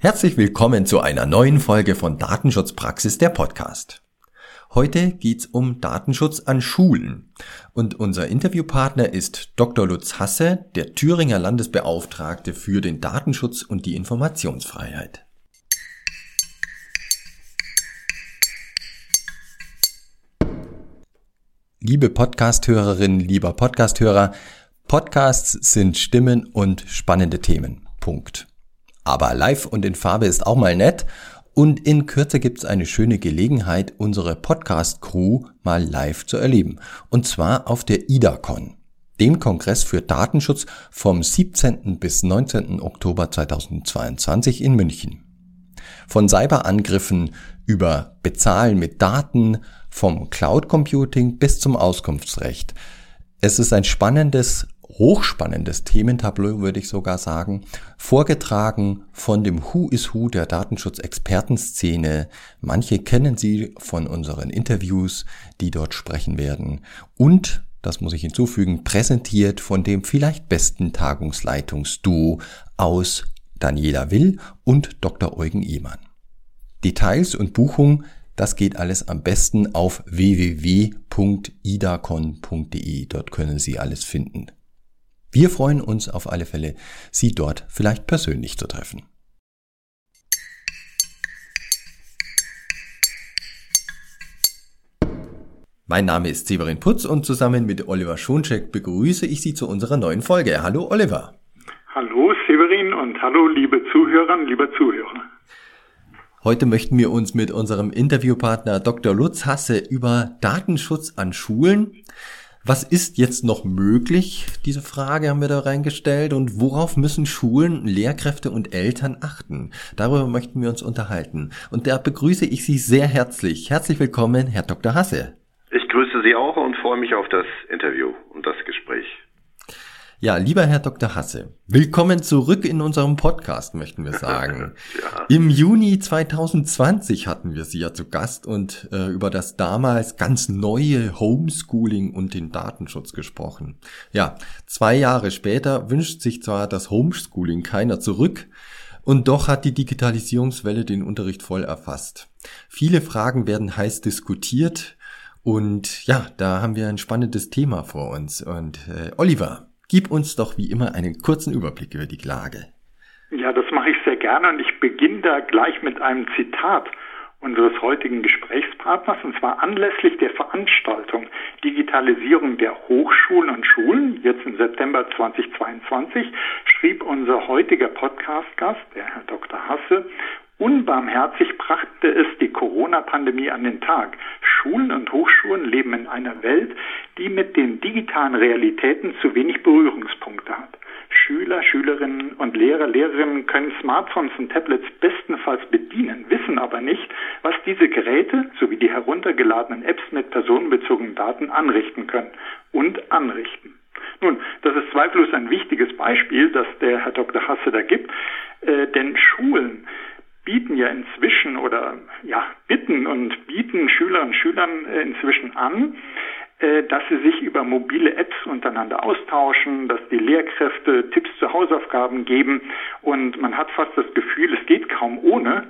Herzlich willkommen zu einer neuen Folge von Datenschutzpraxis der Podcast. Heute geht's um Datenschutz an Schulen und unser Interviewpartner ist Dr. Lutz Hasse, der Thüringer Landesbeauftragte für den Datenschutz und die Informationsfreiheit. Liebe Podcasthörerinnen, lieber Podcasthörer, Podcasts sind Stimmen und spannende Themen. Punkt. Aber live und in Farbe ist auch mal nett. Und in Kürze gibt es eine schöne Gelegenheit, unsere Podcast-Crew mal live zu erleben. Und zwar auf der IDACON, dem Kongress für Datenschutz vom 17. bis 19. Oktober 2022 in München. Von Cyberangriffen über Bezahlen mit Daten, vom Cloud Computing bis zum Auskunftsrecht. Es ist ein spannendes hochspannendes Thementableau, würde ich sogar sagen, vorgetragen von dem Who is Who der Datenschutzexpertenszene. Manche kennen sie von unseren Interviews, die dort sprechen werden. Und, das muss ich hinzufügen, präsentiert von dem vielleicht besten Tagungsleitungsduo aus Daniela Will und Dr. Eugen Ehmann. Details und Buchung das geht alles am besten auf www.idacon.de. Dort können Sie alles finden. Wir freuen uns auf alle Fälle, Sie dort vielleicht persönlich zu treffen. Mein Name ist Severin Putz und zusammen mit Oliver Schoncheck begrüße ich Sie zu unserer neuen Folge. Hallo Oliver. Hallo Severin und hallo liebe Zuhörerinnen, liebe Zuhörer. Heute möchten wir uns mit unserem Interviewpartner Dr. Lutz Hasse über Datenschutz an Schulen was ist jetzt noch möglich? Diese Frage haben wir da reingestellt. Und worauf müssen Schulen, Lehrkräfte und Eltern achten? Darüber möchten wir uns unterhalten. Und da begrüße ich Sie sehr herzlich. Herzlich willkommen, Herr Dr. Hasse. Ich grüße Sie auch und freue mich auf das Interview und das Gespräch. Ja, lieber Herr Dr. Hasse, willkommen zurück in unserem Podcast, möchten wir sagen. ja. Im Juni 2020 hatten wir Sie ja zu Gast und äh, über das damals ganz neue Homeschooling und den Datenschutz gesprochen. Ja, zwei Jahre später wünscht sich zwar das Homeschooling keiner zurück, und doch hat die Digitalisierungswelle den Unterricht voll erfasst. Viele Fragen werden heiß diskutiert und ja, da haben wir ein spannendes Thema vor uns. Und äh, Oliver, Gib uns doch wie immer einen kurzen Überblick über die Klage. Ja, das mache ich sehr gerne und ich beginne da gleich mit einem Zitat unseres heutigen Gesprächspartners und zwar anlässlich der Veranstaltung Digitalisierung der Hochschulen und Schulen, jetzt im September 2022, schrieb unser heutiger Podcast-Gast, der Herr Dr. Hasse, Unbarmherzig brachte es die Corona-Pandemie an den Tag. Schulen und Hochschulen leben in einer Welt, die mit den digitalen Realitäten zu wenig Berührungspunkte hat. Schüler, Schülerinnen und Lehrer, Lehrerinnen können Smartphones und Tablets bestenfalls bedienen, wissen aber nicht, was diese Geräte sowie die heruntergeladenen Apps mit personenbezogenen Daten anrichten können und anrichten. Nun, das ist zweifellos ein wichtiges Beispiel, das der Herr Dr. Hasse da gibt, äh, denn Schulen bieten ja inzwischen oder ja bitten und bieten Schüler und Schülern äh, inzwischen an, dass sie sich über mobile Apps untereinander austauschen, dass die Lehrkräfte Tipps zu Hausaufgaben geben und man hat fast das Gefühl, es geht kaum ohne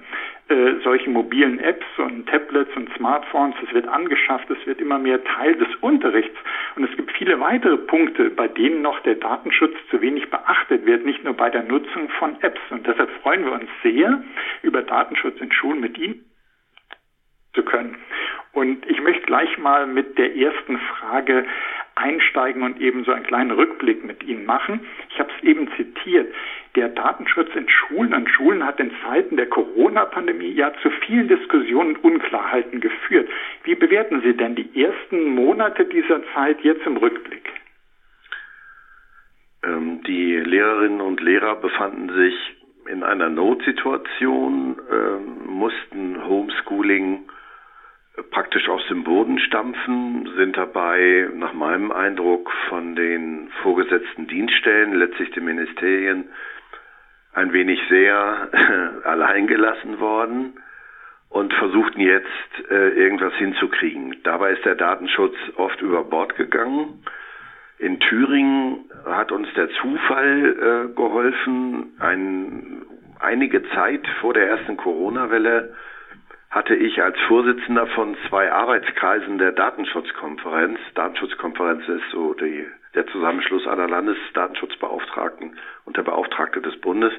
äh, solche mobilen Apps und Tablets und Smartphones. Es wird angeschafft, es wird immer mehr Teil des Unterrichts und es gibt viele weitere Punkte, bei denen noch der Datenschutz zu wenig beachtet wird, nicht nur bei der Nutzung von Apps. Und deshalb freuen wir uns sehr über Datenschutz in Schulen mit Ihnen. Und ich möchte gleich mal mit der ersten Frage einsteigen und eben so einen kleinen Rückblick mit Ihnen machen. Ich habe es eben zitiert. Der Datenschutz in Schulen und Schulen hat in Zeiten der Corona-Pandemie ja zu vielen Diskussionen und Unklarheiten geführt. Wie bewerten Sie denn die ersten Monate dieser Zeit jetzt im Rückblick? Ähm, die Lehrerinnen und Lehrer befanden sich in einer Notsituation, ähm, mussten Homeschooling praktisch aus dem Boden stampfen, sind dabei nach meinem Eindruck von den vorgesetzten Dienststellen, letztlich den Ministerien, ein wenig sehr allein gelassen worden und versuchten jetzt äh, irgendwas hinzukriegen. Dabei ist der Datenschutz oft über Bord gegangen. In Thüringen hat uns der Zufall äh, geholfen. Ein einige Zeit vor der ersten Corona-Welle hatte ich als Vorsitzender von zwei Arbeitskreisen der Datenschutzkonferenz, Datenschutzkonferenz ist so die, der Zusammenschluss aller Landesdatenschutzbeauftragten und der Beauftragte des Bundes,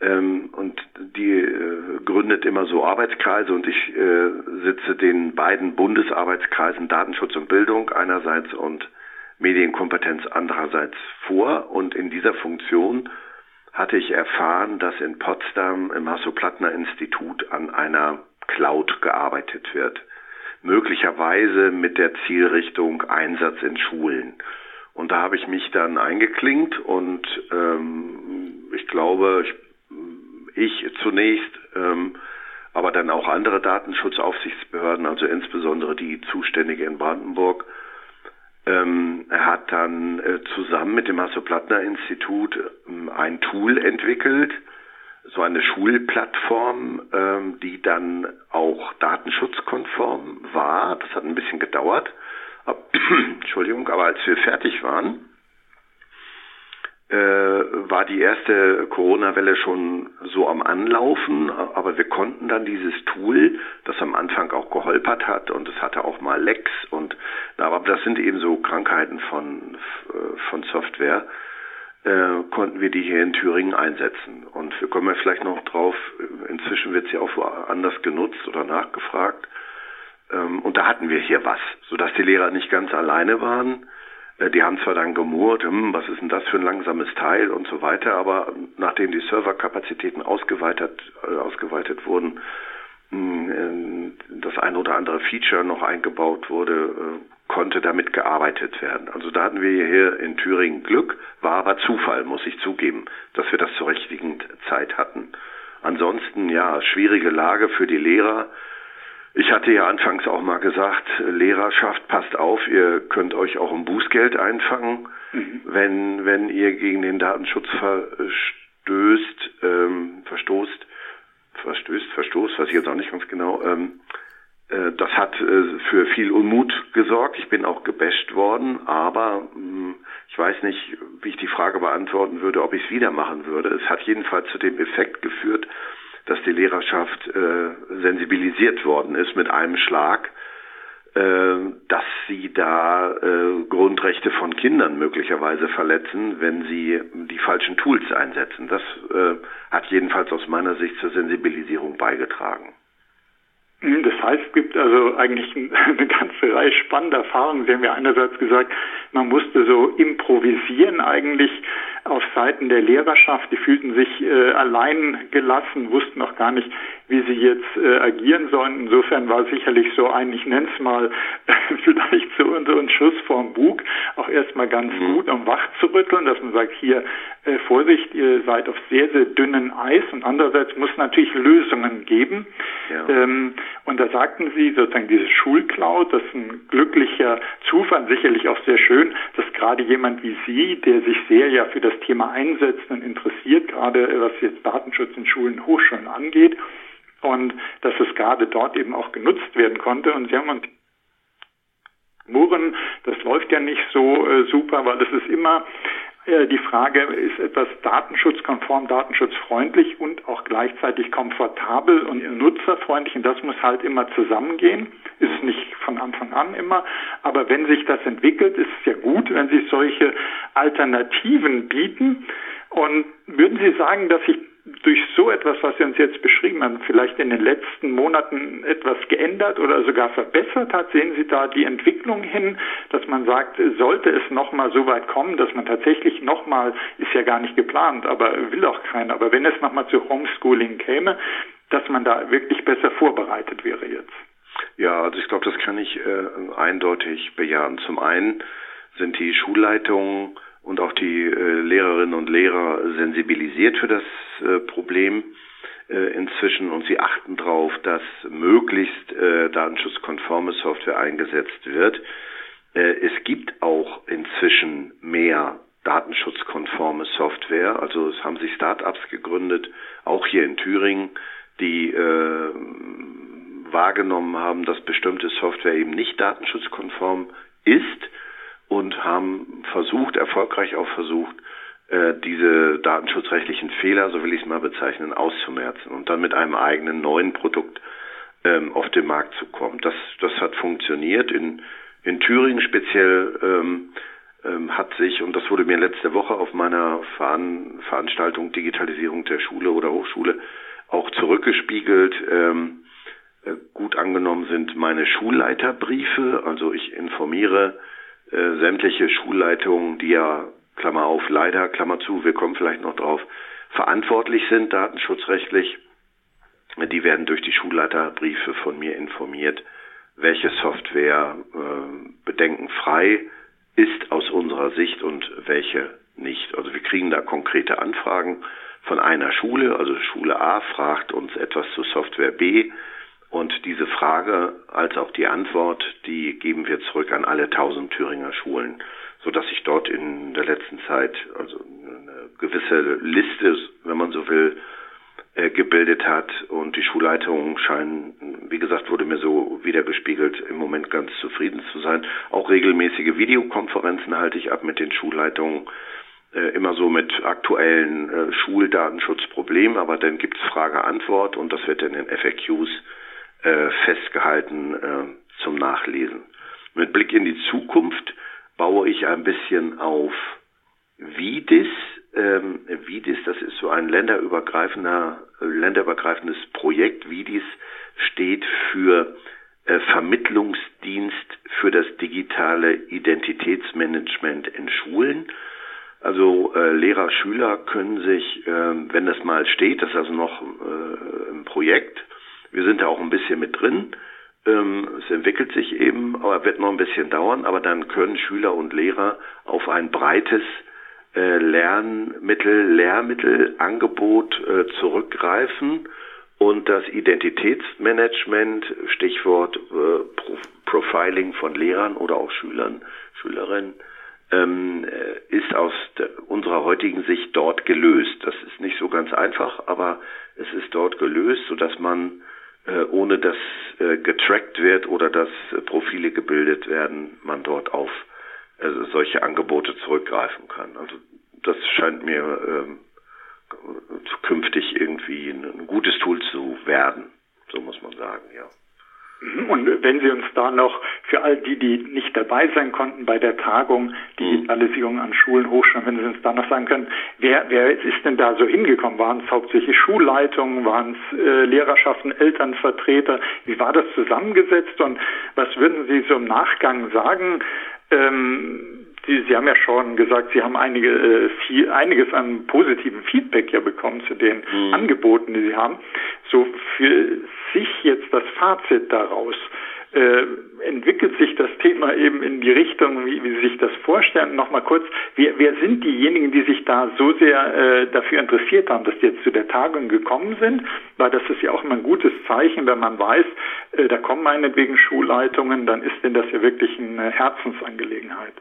ähm, und die äh, gründet immer so Arbeitskreise und ich äh, sitze den beiden Bundesarbeitskreisen Datenschutz und Bildung einerseits und Medienkompetenz andererseits vor. Und in dieser Funktion hatte ich erfahren, dass in Potsdam im Hasso-Plattner-Institut an einer Cloud gearbeitet wird. Möglicherweise mit der Zielrichtung Einsatz in Schulen. Und da habe ich mich dann eingeklinkt und ähm, ich glaube, ich, ich zunächst, ähm, aber dann auch andere Datenschutzaufsichtsbehörden, also insbesondere die zuständige in Brandenburg, ähm, hat dann äh, zusammen mit dem Hasso-Plattner-Institut ähm, ein Tool entwickelt, so eine Schulplattform, ähm, die dann auch datenschutzkonform war. Das hat ein bisschen gedauert. Ab, Entschuldigung, aber als wir fertig waren, äh, war die erste Corona-Welle schon so am Anlaufen, aber wir konnten dann dieses Tool, das am Anfang auch geholpert hat und es hatte auch mal Lecks und aber das sind eben so Krankheiten von von Software, äh, konnten wir die hier in Thüringen einsetzen. Und wir kommen ja vielleicht noch drauf, inzwischen wird sie auch woanders genutzt oder nachgefragt. Ähm, und da hatten wir hier was, sodass die Lehrer nicht ganz alleine waren äh, die haben zwar dann gemurrt, hm, was ist denn das für ein langsames Teil und so weiter, aber nachdem die Serverkapazitäten ausgeweitet, äh, ausgeweitet wurden, äh, das ein oder andere Feature noch eingebaut wurde, äh, konnte damit gearbeitet werden. Also da hatten wir hier in Thüringen Glück, war aber Zufall, muss ich zugeben, dass wir das zur richtigen Zeit hatten. Ansonsten, ja, schwierige Lage für die Lehrer. Ich hatte ja anfangs auch mal gesagt, Lehrerschaft, passt auf, ihr könnt euch auch um Bußgeld einfangen, mhm. wenn, wenn ihr gegen den Datenschutz verstößt, ähm, verstoßt, verstößt, verstoßt, weiß ich jetzt auch nicht ganz genau. Ähm, äh, das hat äh, für viel Unmut gesorgt. Ich bin auch gebasht worden, aber mh, hm, ich weiß nicht, wie ich die Frage beantworten würde, ob ich es wieder machen würde. Es hat jedenfalls zu dem Effekt geführt, dass die Lehrerschaft äh, sensibilisiert worden ist mit einem Schlag, dass sie da äh, Grundrechte von Kindern möglicherweise verletzen, wenn sie die falschen Tools einsetzen. Das äh, hat jedenfalls aus meiner Sicht zur Sensibilisierung beigetragen. Das heißt, es gibt also eigentlich eine ganze Reihe spannender Erfahrungen. Sie haben ja einerseits gesagt, man musste so improvisieren eigentlich auf Seiten der Lehrerschaft. Die fühlten sich äh, allein gelassen, wussten auch gar nicht, wie sie jetzt äh, agieren sollen. Insofern war sicherlich so ein, ich nenne es mal, vielleicht so, so ein Schuss vorm Bug, auch erstmal ganz mhm. gut, um wach zu rütteln, dass man sagt, hier, äh, Vorsicht, ihr seid auf sehr, sehr dünnen Eis und andererseits muss natürlich Lösungen geben. Ja. Ähm, und da sagten sie sozusagen diese Schulcloud, das ist ein glücklicher Zufall, sicherlich auch sehr schön, dass gerade jemand wie Sie, der sich sehr ja für das Thema einsetzt und interessiert, gerade was jetzt Datenschutz in Schulen, Hochschulen angeht, und dass es gerade dort eben auch genutzt werden konnte. Und Sie haben uns Murren, das läuft ja nicht so äh, super, weil das ist immer äh, die Frage, ist etwas datenschutzkonform, datenschutzfreundlich und auch gleichzeitig komfortabel und nutzerfreundlich? Und das muss halt immer zusammengehen, ist nicht von Anfang an immer, aber wenn sich das entwickelt, ist es ja gut, wenn sich solche Alternativen bieten. Und würden Sie sagen, dass sich durch so etwas, was Sie uns jetzt beschrieben haben, vielleicht in den letzten Monaten etwas geändert oder sogar verbessert hat? Sehen Sie da die Entwicklung hin, dass man sagt, sollte es nochmal so weit kommen, dass man tatsächlich nochmal, ist ja gar nicht geplant, aber will auch keiner, aber wenn es nochmal zu Homeschooling käme, dass man da wirklich besser vorbereitet wäre jetzt? Ja, also ich glaube, das kann ich äh, eindeutig bejahen. Zum einen sind die Schulleitungen und auch die äh, Lehrerinnen und Lehrer sensibilisiert für das äh, Problem äh, inzwischen und sie achten darauf, dass möglichst äh, datenschutzkonforme Software eingesetzt wird. Äh, es gibt auch inzwischen mehr datenschutzkonforme Software. Also es haben sich Start-ups gegründet, auch hier in Thüringen, die äh, wahrgenommen haben, dass bestimmte Software eben nicht datenschutzkonform ist und haben versucht, erfolgreich auch versucht, äh, diese datenschutzrechtlichen Fehler, so will ich es mal bezeichnen, auszumerzen und dann mit einem eigenen neuen Produkt ähm, auf den Markt zu kommen. Das, das hat funktioniert. In, in Thüringen speziell ähm, ähm, hat sich, und das wurde mir letzte Woche auf meiner Veran Veranstaltung Digitalisierung der Schule oder Hochschule auch zurückgespiegelt, ähm, äh, gut angenommen sind meine Schulleiterbriefe. Also ich informiere äh, sämtliche Schulleitungen, die ja, Klammer auf, leider, Klammer zu, wir kommen vielleicht noch drauf, verantwortlich sind datenschutzrechtlich. Die werden durch die Schulleiterbriefe von mir informiert, welche Software äh, bedenkenfrei ist aus unserer Sicht und welche nicht. Also wir kriegen da konkrete Anfragen von einer Schule, also Schule A fragt uns etwas zu Software B und diese Frage als auch die Antwort, die geben wir zurück an alle tausend Thüringer Schulen, so dass sich dort in der letzten Zeit also eine gewisse Liste, wenn man so will, äh, gebildet hat und die Schulleitungen scheinen, wie gesagt, wurde mir so wiedergespiegelt, im Moment ganz zufrieden zu sein. Auch regelmäßige Videokonferenzen halte ich ab mit den Schulleitungen, äh, immer so mit aktuellen äh, Schuldatenschutzproblemen, aber dann gibt's Frage-Antwort und das wird in den FAQs äh, festgehalten äh, zum Nachlesen. Mit Blick in die Zukunft baue ich ein bisschen auf VIDIS. Ähm, VIDIS, das ist so ein länderübergreifender, länderübergreifendes Projekt. VIDIS steht für äh, Vermittlungsdienst für das digitale Identitätsmanagement in Schulen. Also äh, Lehrer, Schüler können sich, äh, wenn das mal steht, das ist also noch äh, ein Projekt, wir sind da auch ein bisschen mit drin, ähm, es entwickelt sich eben, aber wird noch ein bisschen dauern, aber dann können Schüler und Lehrer auf ein breites äh, Lernmittel, Lehrmittelangebot äh, zurückgreifen. Und das Identitätsmanagement, Stichwort äh, Pro Profiling von Lehrern oder auch Schülern, Schülerinnen, ähm, äh, ist aus unserer heutigen Sicht dort gelöst. Das ist nicht so ganz einfach, aber es ist dort gelöst, sodass man ohne dass äh, getrackt wird oder dass äh, Profile gebildet werden, man dort auf solche Angebote zurückgreifen kann. Also das scheint mir ähm, zukünftig irgendwie ein, ein gutes Tool zu werden, so muss man sagen, ja. Mhm. Und wenn Sie uns da noch für all die, die nicht dabei sein konnten bei der Tagung Digitalisierung an Schulen, Hochschulen, wenn Sie uns da noch sagen können, wer, wer ist denn da so hingekommen? Waren es hauptsächlich Schulleitungen, waren es äh, Lehrerschaften, Elternvertreter? Wie war das zusammengesetzt und was würden Sie so im Nachgang sagen? Ähm, Sie, Sie haben ja schon gesagt, Sie haben einige, äh, viel, einiges an positivem Feedback ja bekommen zu den mhm. Angeboten, die Sie haben. So für sich jetzt das Fazit daraus. Äh, entwickelt sich das Thema eben in die Richtung, wie, wie Sie sich das vorstellen? Nochmal kurz, wer, wer sind diejenigen, die sich da so sehr äh, dafür interessiert haben, dass die jetzt zu der Tagung gekommen sind? Weil das ist ja auch immer ein gutes Zeichen, wenn man weiß, äh, da kommen meinetwegen Schulleitungen, dann ist denn das ja wirklich eine Herzensangelegenheit.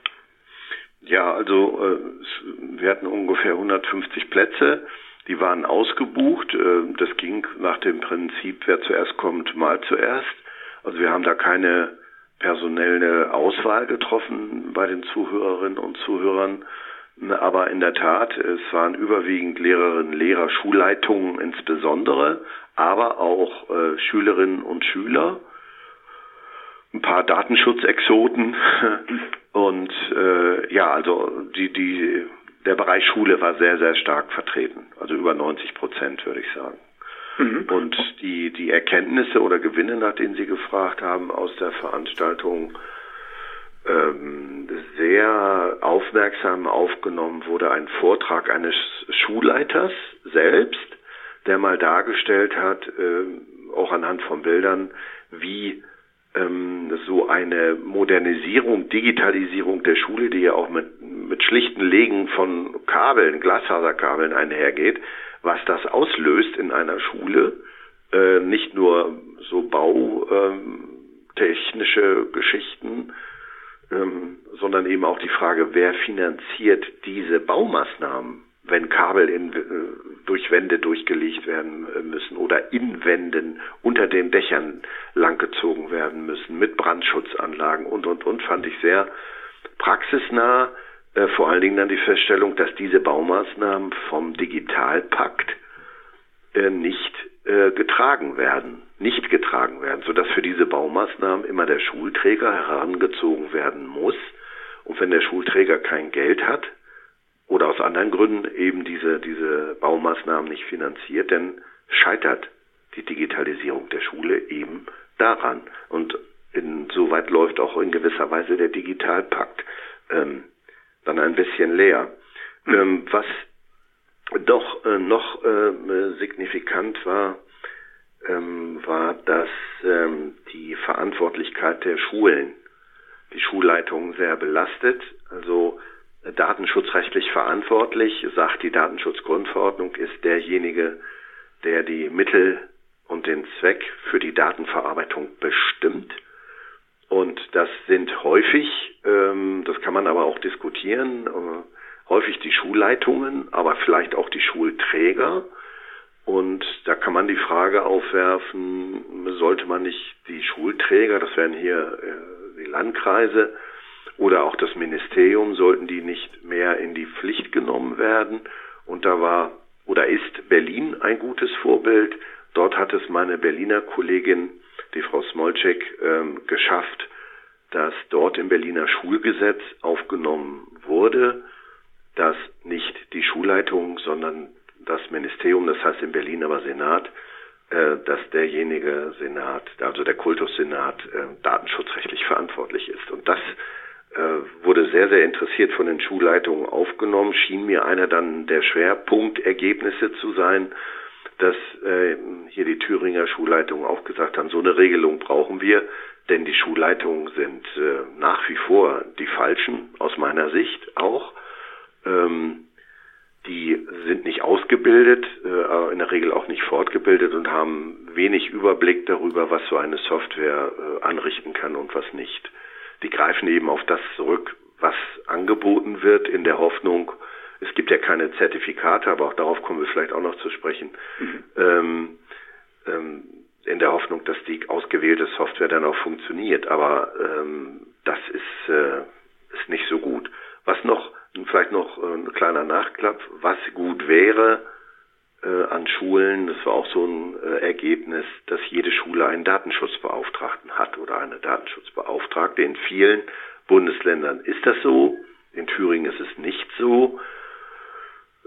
Ja, also äh, wir hatten ungefähr 150 Plätze. Die waren ausgebucht. Äh, das ging nach dem Prinzip, wer zuerst kommt, mal zuerst. Also wir haben da keine personelle Auswahl getroffen bei den Zuhörerinnen und Zuhörern. Aber in der Tat, es waren überwiegend Lehrerinnen, Lehrer, Schulleitungen insbesondere, aber auch äh, Schülerinnen und Schüler, ein paar Datenschutzexoten und äh, ja, also die, die, der Bereich Schule war sehr, sehr stark vertreten. Also über 90 Prozent, würde ich sagen. Mhm. Und die, die Erkenntnisse oder Gewinne, nach denen Sie gefragt haben, aus der Veranstaltung, ähm, sehr aufmerksam aufgenommen wurde ein Vortrag eines Schulleiters selbst, der mal dargestellt hat, äh, auch anhand von Bildern, wie so eine Modernisierung, Digitalisierung der Schule, die ja auch mit, mit schlichten Legen von Kabeln, Glasfaserkabeln einhergeht, was das auslöst in einer Schule, äh, nicht nur so bautechnische ähm, Geschichten, ähm, sondern eben auch die Frage, wer finanziert diese Baumaßnahmen? Wenn Kabel in, äh, durch Wände durchgelegt werden äh, müssen oder in Wänden unter den Dächern langgezogen werden müssen mit Brandschutzanlagen und und und fand ich sehr praxisnah. äh, vor allen Dingen dann die Feststellung, dass diese Baumaßnahmen vom Digitalpakt äh, nicht äh, getragen werden, nicht getragen werden, sodass für diese Baumaßnahmen immer der Schulträger herangezogen werden muss. Und wenn der Schulträger kein Geld hat oder aus anderen Gründen eben diese, diese Baumaßnahmen nicht finanziert, dann scheitert die Digitalisierung der Schule eben daran. Und insoweit läuft auch in gewisser Weise der Digitalpakt ähm, dann ein bisschen leer. Ähm, was doch äh, noch äh, signifikant war, ähm, war, dass ähm, die Verantwortlichkeit der Schulen die Schulleitungen sehr belastet. Also datenschutzrechtlich verantwortlich, sagt die Datenschutzgrundverordnung, ist derjenige, der die Mittel und den Zweck für die Datenverarbeitung bestimmt. Und das sind häufig, ähm, das kann man aber auch diskutieren, äh, häufig die Schulleitungen, aber vielleicht auch die Schulträger. Und da kann man die Frage aufwerfen, sollte man nicht die Schulträger, das wären hier äh, die Landkreise oder auch das Ministerium, sollten die nicht mehr in die Pflicht genommen werden? Und da war oder ist Berlin ein gutes Vorbild. Dort hat es meine Berliner Kollegin die Frau Smolczek ähm, geschafft, dass dort im Berliner Schulgesetz aufgenommen wurde, dass nicht die Schulleitung, sondern das Ministerium, das heißt in Berlin aber Senat, äh, dass derjenige Senat, also der Kultussenat, äh, datenschutzrechtlich verantwortlich ist. Und das wurde sehr, sehr interessiert von den Schulleitungen aufgenommen, schien mir einer dann der Schwerpunktergebnisse zu sein, dass äh, hier die Thüringer Schulleitungen auch gesagt haben, so eine Regelung brauchen wir, denn die Schulleitungen sind äh, nach wie vor die falschen, aus meiner Sicht auch. Ähm, die sind nicht ausgebildet, äh, in der Regel auch nicht fortgebildet und haben wenig Überblick darüber, was so eine Software äh, anrichten kann und was nicht. Die greifen eben auf das zurück, was angeboten wird, in der Hoffnung, es gibt ja keine Zertifikate, aber auch darauf kommen wir vielleicht auch noch zu sprechen. Mhm. Ähm, ähm, in der Hoffnung, dass die ausgewählte Software dann auch funktioniert. Aber ähm, das ist, äh, ist nicht so gut. Was noch, vielleicht noch ein kleiner Nachklapp, was gut wäre an Schulen, das war auch so ein äh, Ergebnis, dass jede Schule einen Datenschutzbeauftragten hat oder eine Datenschutzbeauftragte. In vielen Bundesländern ist das so. In Thüringen ist es nicht so.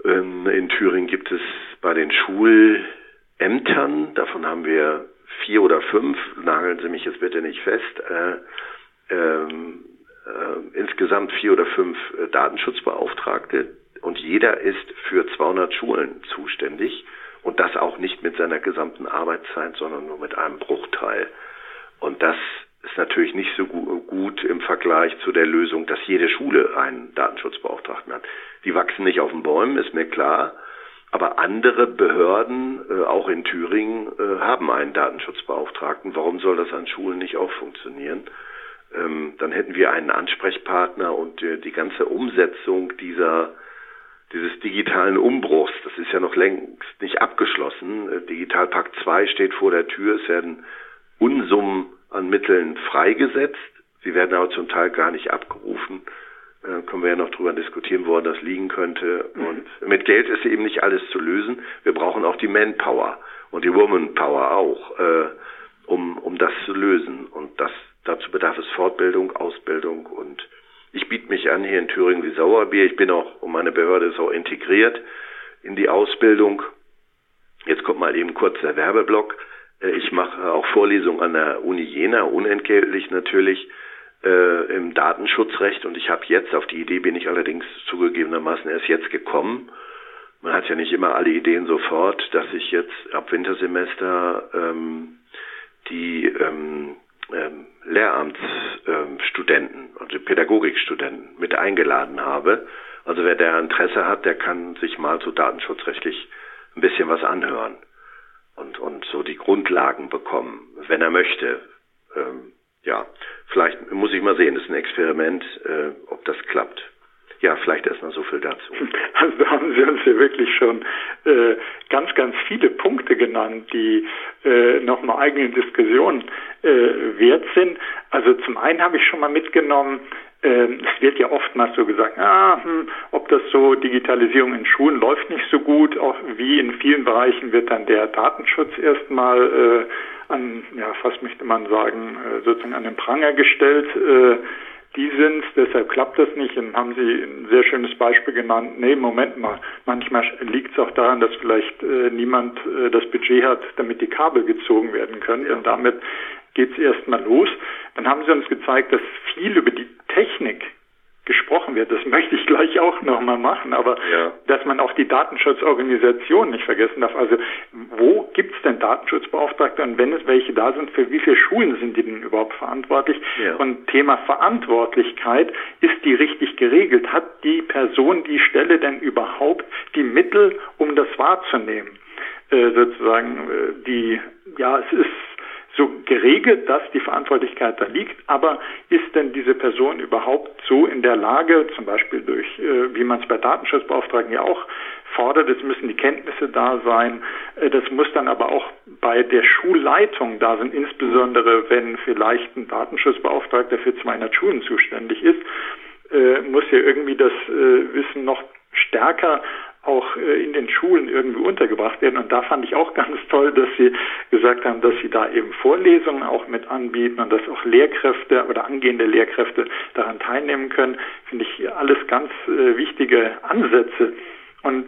Ähm, in Thüringen gibt es bei den Schulämtern, davon haben wir vier oder fünf, nageln Sie mich jetzt bitte nicht fest, äh, ähm, äh, insgesamt vier oder fünf äh, Datenschutzbeauftragte und jeder ist für 200 Schulen zuständig und das auch nicht mit seiner gesamten Arbeitszeit, sondern nur mit einem Bruchteil. Und das ist natürlich nicht so gut im Vergleich zu der Lösung, dass jede Schule einen Datenschutzbeauftragten hat. Die wachsen nicht auf den Bäumen, ist mir klar. Aber andere Behörden, äh, auch in Thüringen, äh, haben einen Datenschutzbeauftragten. Warum soll das an Schulen nicht auch funktionieren? Ähm, dann hätten wir einen Ansprechpartner und äh, die ganze Umsetzung dieser dieses digitalen Umbruchs, das ist ja noch längst nicht abgeschlossen. Äh, Digitalpakt 2 steht vor der Tür. Es werden Unsummen an Mitteln freigesetzt. Sie werden aber zum Teil gar nicht abgerufen. Äh, können wir ja noch drüber diskutieren, wo das liegen könnte. Mhm. Und mit Geld ist eben nicht alles zu lösen. Wir brauchen auch die Manpower und die Womanpower auch, äh, um, um das zu lösen. Und das, dazu bedarf es Fortbildung, Ausbildung und ich biete mich an hier in Thüringen wie Sauerbier. Ich bin auch, und meine Behörde ist auch integriert in die Ausbildung. Jetzt kommt mal eben kurz der Werbeblock. Äh, ich mache auch Vorlesungen an der Uni Jena, unentgeltlich natürlich äh, im Datenschutzrecht und ich habe jetzt, auf die Idee bin ich allerdings zugegebenermaßen erst jetzt gekommen. Man hat ja nicht immer alle Ideen sofort, dass ich jetzt ab Wintersemester ähm, die ähm, ähm, Lehramtsstudenten, ähm, also Pädagogikstudenten mit eingeladen habe. Also wer der Interesse hat, der kann sich mal so datenschutzrechtlich ein bisschen was anhören und, und so die Grundlagen bekommen, wenn er möchte. Ähm, ja, vielleicht muss ich mal sehen, das ist ein Experiment, äh, ob das klappt. Ja, vielleicht erstmal so viel dazu. Also da haben Sie uns ja wirklich schon äh, ganz, ganz viele Punkte genannt, die äh, nochmal eigene Diskussion äh, wert sind. Also zum einen habe ich schon mal mitgenommen, ähm, es wird ja oftmals so gesagt, ah, hm, ob das so Digitalisierung in Schulen läuft nicht so gut, auch wie in vielen Bereichen wird dann der Datenschutz erstmal äh, an, ja, fast möchte man sagen, äh, sozusagen an den Pranger gestellt. Äh, die sind, deshalb klappt das nicht. Und haben Sie ein sehr schönes Beispiel genannt. Nee, Moment mal. Manchmal liegt es auch daran, dass vielleicht äh, niemand äh, das Budget hat, damit die Kabel gezogen werden können. Ja. Und damit geht es erstmal los. Dann haben Sie uns gezeigt, dass viel über die Technik gesprochen wird. Das möchte ich gleich auch nochmal machen, aber ja. dass man auch die Datenschutzorganisation nicht vergessen darf. Also wo gibt es denn Datenschutzbeauftragte und wenn es welche da sind, für wie viele Schulen sind die denn überhaupt verantwortlich? Ja. Und Thema Verantwortlichkeit, ist die richtig geregelt? Hat die Person, die Stelle denn überhaupt die Mittel, um das wahrzunehmen? Äh, sozusagen äh, die, ja, es ist so geregelt, dass die Verantwortlichkeit da liegt, aber ist denn diese Person überhaupt so in der Lage, zum Beispiel durch, äh, wie man es bei Datenschutzbeauftragten ja auch fordert, es müssen die Kenntnisse da sein, äh, das muss dann aber auch bei der Schulleitung da sein, insbesondere wenn vielleicht ein Datenschutzbeauftragter für 200 Schulen zuständig ist, äh, muss ja irgendwie das Wissen noch stärker auch äh, in den Schulen irgendwie untergebracht werden. Und da fand ich auch ganz toll, dass Sie gesagt haben, dass Sie da eben Vorlesungen auch mit anbieten und dass auch Lehrkräfte oder angehende Lehrkräfte daran teilnehmen können. Finde ich alles ganz äh, wichtige Ansätze. Und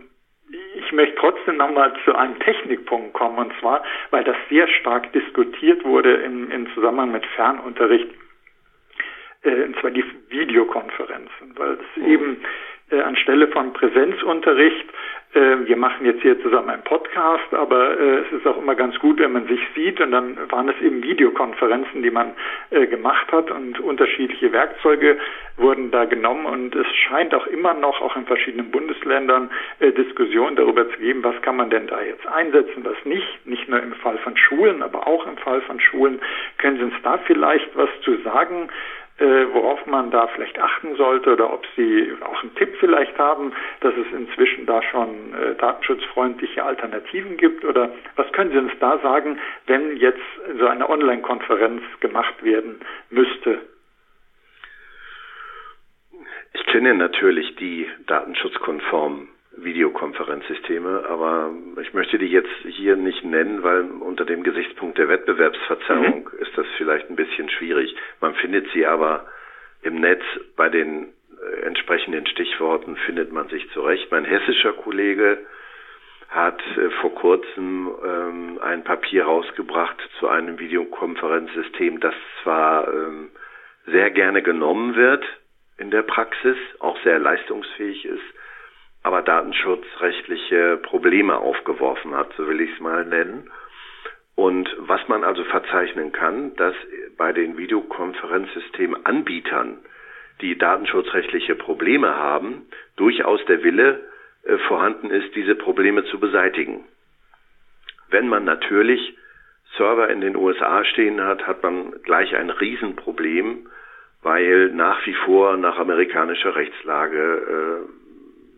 ich möchte trotzdem nochmal zu einem Technikpunkt kommen, und zwar, weil das sehr stark diskutiert wurde im, im Zusammenhang mit Fernunterricht, äh, und zwar die Videokonferenzen, weil es mhm. eben äh, anstelle von Präsenzunterricht. Äh, wir machen jetzt hier zusammen einen Podcast, aber äh, es ist auch immer ganz gut, wenn man sich sieht. Und dann waren es eben Videokonferenzen, die man äh, gemacht hat und unterschiedliche Werkzeuge wurden da genommen. Und es scheint auch immer noch, auch in verschiedenen Bundesländern, äh, Diskussionen darüber zu geben, was kann man denn da jetzt einsetzen, was nicht. Nicht nur im Fall von Schulen, aber auch im Fall von Schulen. Können Sie uns da vielleicht was zu sagen? Äh, worauf man da vielleicht achten sollte oder ob Sie auch einen Tipp vielleicht haben, dass es inzwischen da schon äh, datenschutzfreundliche Alternativen gibt oder was können Sie uns da sagen, wenn jetzt so eine Online-Konferenz gemacht werden müsste? Ich kenne natürlich die datenschutzkonformen Videokonferenzsysteme, aber ich möchte die jetzt hier nicht nennen, weil unter dem Gesichtspunkt der Wettbewerbsverzerrung mhm. ist das vielleicht ein bisschen schwierig. Man findet sie aber im Netz bei den äh, entsprechenden Stichworten findet man sich zurecht. Mein hessischer Kollege hat äh, vor kurzem ähm, ein Papier rausgebracht zu einem Videokonferenzsystem, das zwar ähm, sehr gerne genommen wird in der Praxis, auch sehr leistungsfähig ist, aber datenschutzrechtliche Probleme aufgeworfen hat, so will ich es mal nennen. Und was man also verzeichnen kann, dass bei den Videokonferenzsystemanbietern, die datenschutzrechtliche Probleme haben, durchaus der Wille äh, vorhanden ist, diese Probleme zu beseitigen. Wenn man natürlich Server in den USA stehen hat, hat man gleich ein Riesenproblem, weil nach wie vor nach amerikanischer Rechtslage äh,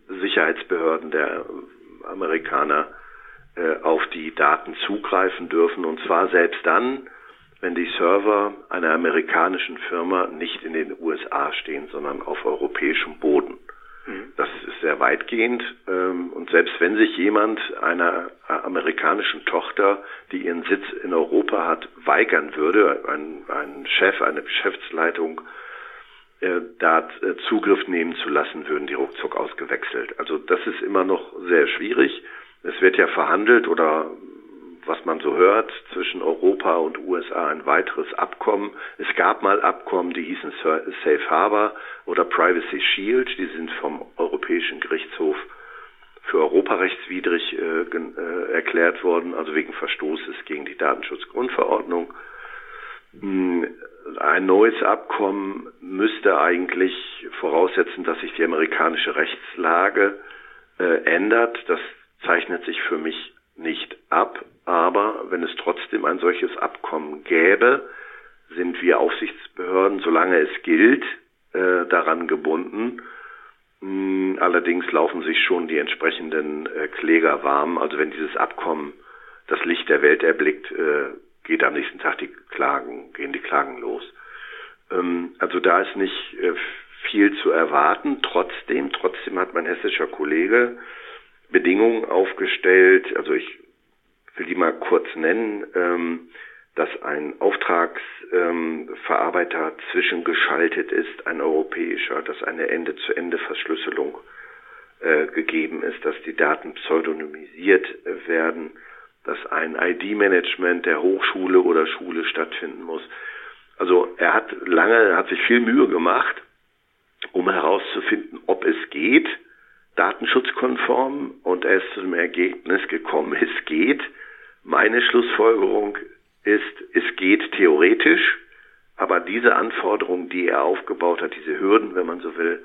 Sicherheitsbehörden der Amerikaner äh, auf die Daten zugreifen dürfen. Und zwar selbst dann, wenn die Server einer amerikanischen Firma nicht in den USA stehen, sondern auf europäischem Boden. Mhm. Das ist sehr weitgehend. Ähm, und selbst wenn sich jemand einer amerikanischen Tochter, die ihren Sitz in Europa hat, weigern würde, ein, ein Chef, eine Geschäftsleitung äh, da äh, Zugriff nehmen zu lassen, würden die ruckzuck ausgewechselt. Also das ist immer noch sehr schwierig. Es wird ja verhandelt oder was man so hört, zwischen Europa und USA ein weiteres Abkommen. Es gab mal Abkommen, die hießen Safe Harbor oder Privacy Shield, die sind vom Europäischen Gerichtshof für europarechtswidrig äh, äh, erklärt worden, also wegen Verstoßes gegen die Datenschutzgrundverordnung. Ein neues Abkommen müsste eigentlich voraussetzen, dass sich die amerikanische Rechtslage äh, ändert. Das zeichnet sich für mich nicht ab, aber wenn es trotzdem ein solches Abkommen gäbe, sind wir Aufsichtsbehörden, solange es gilt, äh, daran gebunden. Hm, allerdings laufen sich schon die entsprechenden äh, Kläger warm. Also wenn dieses Abkommen das Licht der Welt erblickt, äh, geht am nächsten Tag die Klagen, gehen die Klagen los. Ähm, also da ist nicht äh, viel zu erwarten. Trotzdem, trotzdem hat mein hessischer Kollege Bedingungen aufgestellt. Also ich will die mal kurz nennen, ähm, dass ein Auftragsverarbeiter ähm, zwischengeschaltet ist, ein europäischer, dass eine Ende-zu-Ende-Verschlüsselung äh, gegeben ist, dass die Daten pseudonymisiert äh, werden, dass ein ID-Management der Hochschule oder Schule stattfinden muss. Also er hat lange, hat sich viel Mühe gemacht, um herauszufinden, ob es geht, datenschutzkonform, und er ist zu dem Ergebnis gekommen, es geht. Meine Schlussfolgerung ist, es geht theoretisch, aber diese Anforderungen, die er aufgebaut hat, diese Hürden, wenn man so will,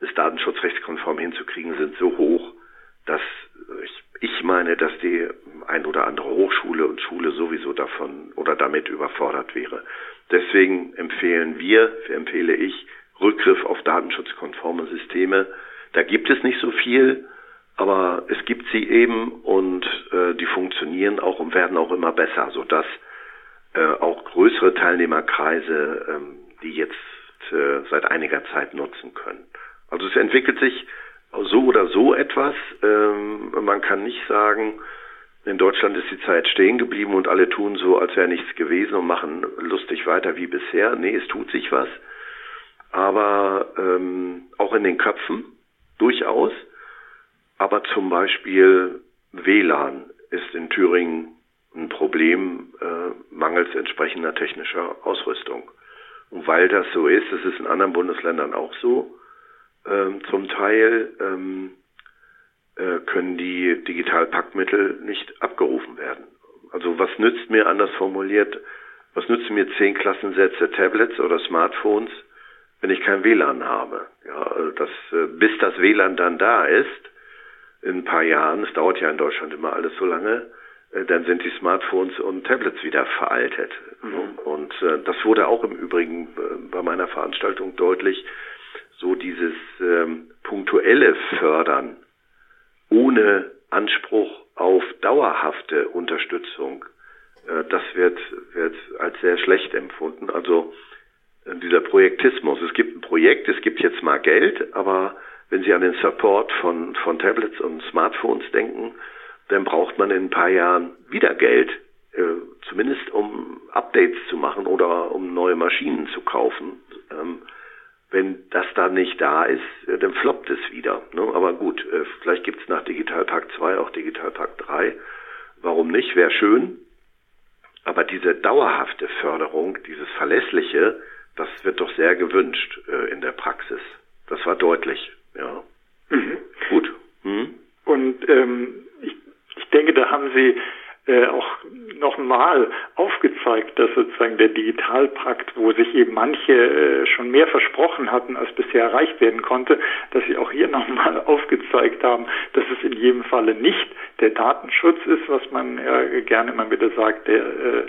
es datenschutzrechtskonform hinzukriegen, sind so hoch, dass ich, meine, dass die ein oder andere Hochschule und Schule sowieso davon oder damit überfordert wäre. Deswegen empfehlen wir, empfehle ich, Rückgriff auf datenschutzkonforme Systeme. Da gibt es nicht so viel, aber es gibt sie eben und äh, die funktionieren auch und werden auch immer besser, sodass äh, auch größere Teilnehmerkreise ähm, die jetzt äh, seit einiger Zeit nutzen können. Also es entwickelt sich so oder so etwas. Ähm, man kann nicht sagen, in Deutschland ist die Zeit stehen geblieben und alle tun so, als wäre nichts gewesen und machen lustig weiter wie bisher. Nee, es tut sich was. Aber ähm, auch in den Köpfen durchaus. Aber zum Beispiel WLAN ist in Thüringen ein Problem äh, mangels entsprechender technischer Ausrüstung. Und weil das so ist, das ist in anderen Bundesländern auch so, ähm, zum Teil ähm, äh, können die Digitalpackmittel nicht abgerufen werden. Also was nützt mir, anders formuliert, was nützen mir zehn Klassensätze Tablets oder Smartphones, wenn ich kein WLAN habe? Ja, also das, äh, bis das WLAN dann da ist, in ein paar Jahren, es dauert ja in Deutschland immer alles so lange, äh, dann sind die Smartphones und Tablets wieder veraltet. Mhm. Und äh, das wurde auch im Übrigen äh, bei meiner Veranstaltung deutlich, so dieses ähm, punktuelle Fördern ohne Anspruch auf dauerhafte Unterstützung, äh, das wird, wird als sehr schlecht empfunden. Also äh, dieser Projektismus. Es gibt ein Projekt, es gibt jetzt mal Geld, aber wenn Sie an den Support von, von Tablets und Smartphones denken, dann braucht man in ein paar Jahren wieder Geld, äh, zumindest um Updates zu machen oder um neue Maschinen zu kaufen. Ähm, wenn das da nicht da ist, äh, dann floppt es wieder. Ne? Aber gut, äh, vielleicht gibt es nach Digitalpakt 2 auch Digitalpakt 3. Warum nicht? Wäre schön. Aber diese dauerhafte Förderung, dieses Verlässliche, das wird doch sehr gewünscht äh, in der Praxis. Das war deutlich, ja. Mhm. Gut. Mhm. Und ähm, ich, ich denke, da haben Sie äh, auch nochmal aufgezeigt, dass sozusagen der Digitalpakt, wo sich eben manche äh, schon mehr versprochen hatten, als bisher erreicht werden konnte, dass sie auch hier nochmal aufgezeigt haben, dass es in jedem Falle nicht der Datenschutz ist, was man ja gerne immer wieder sagt, der äh,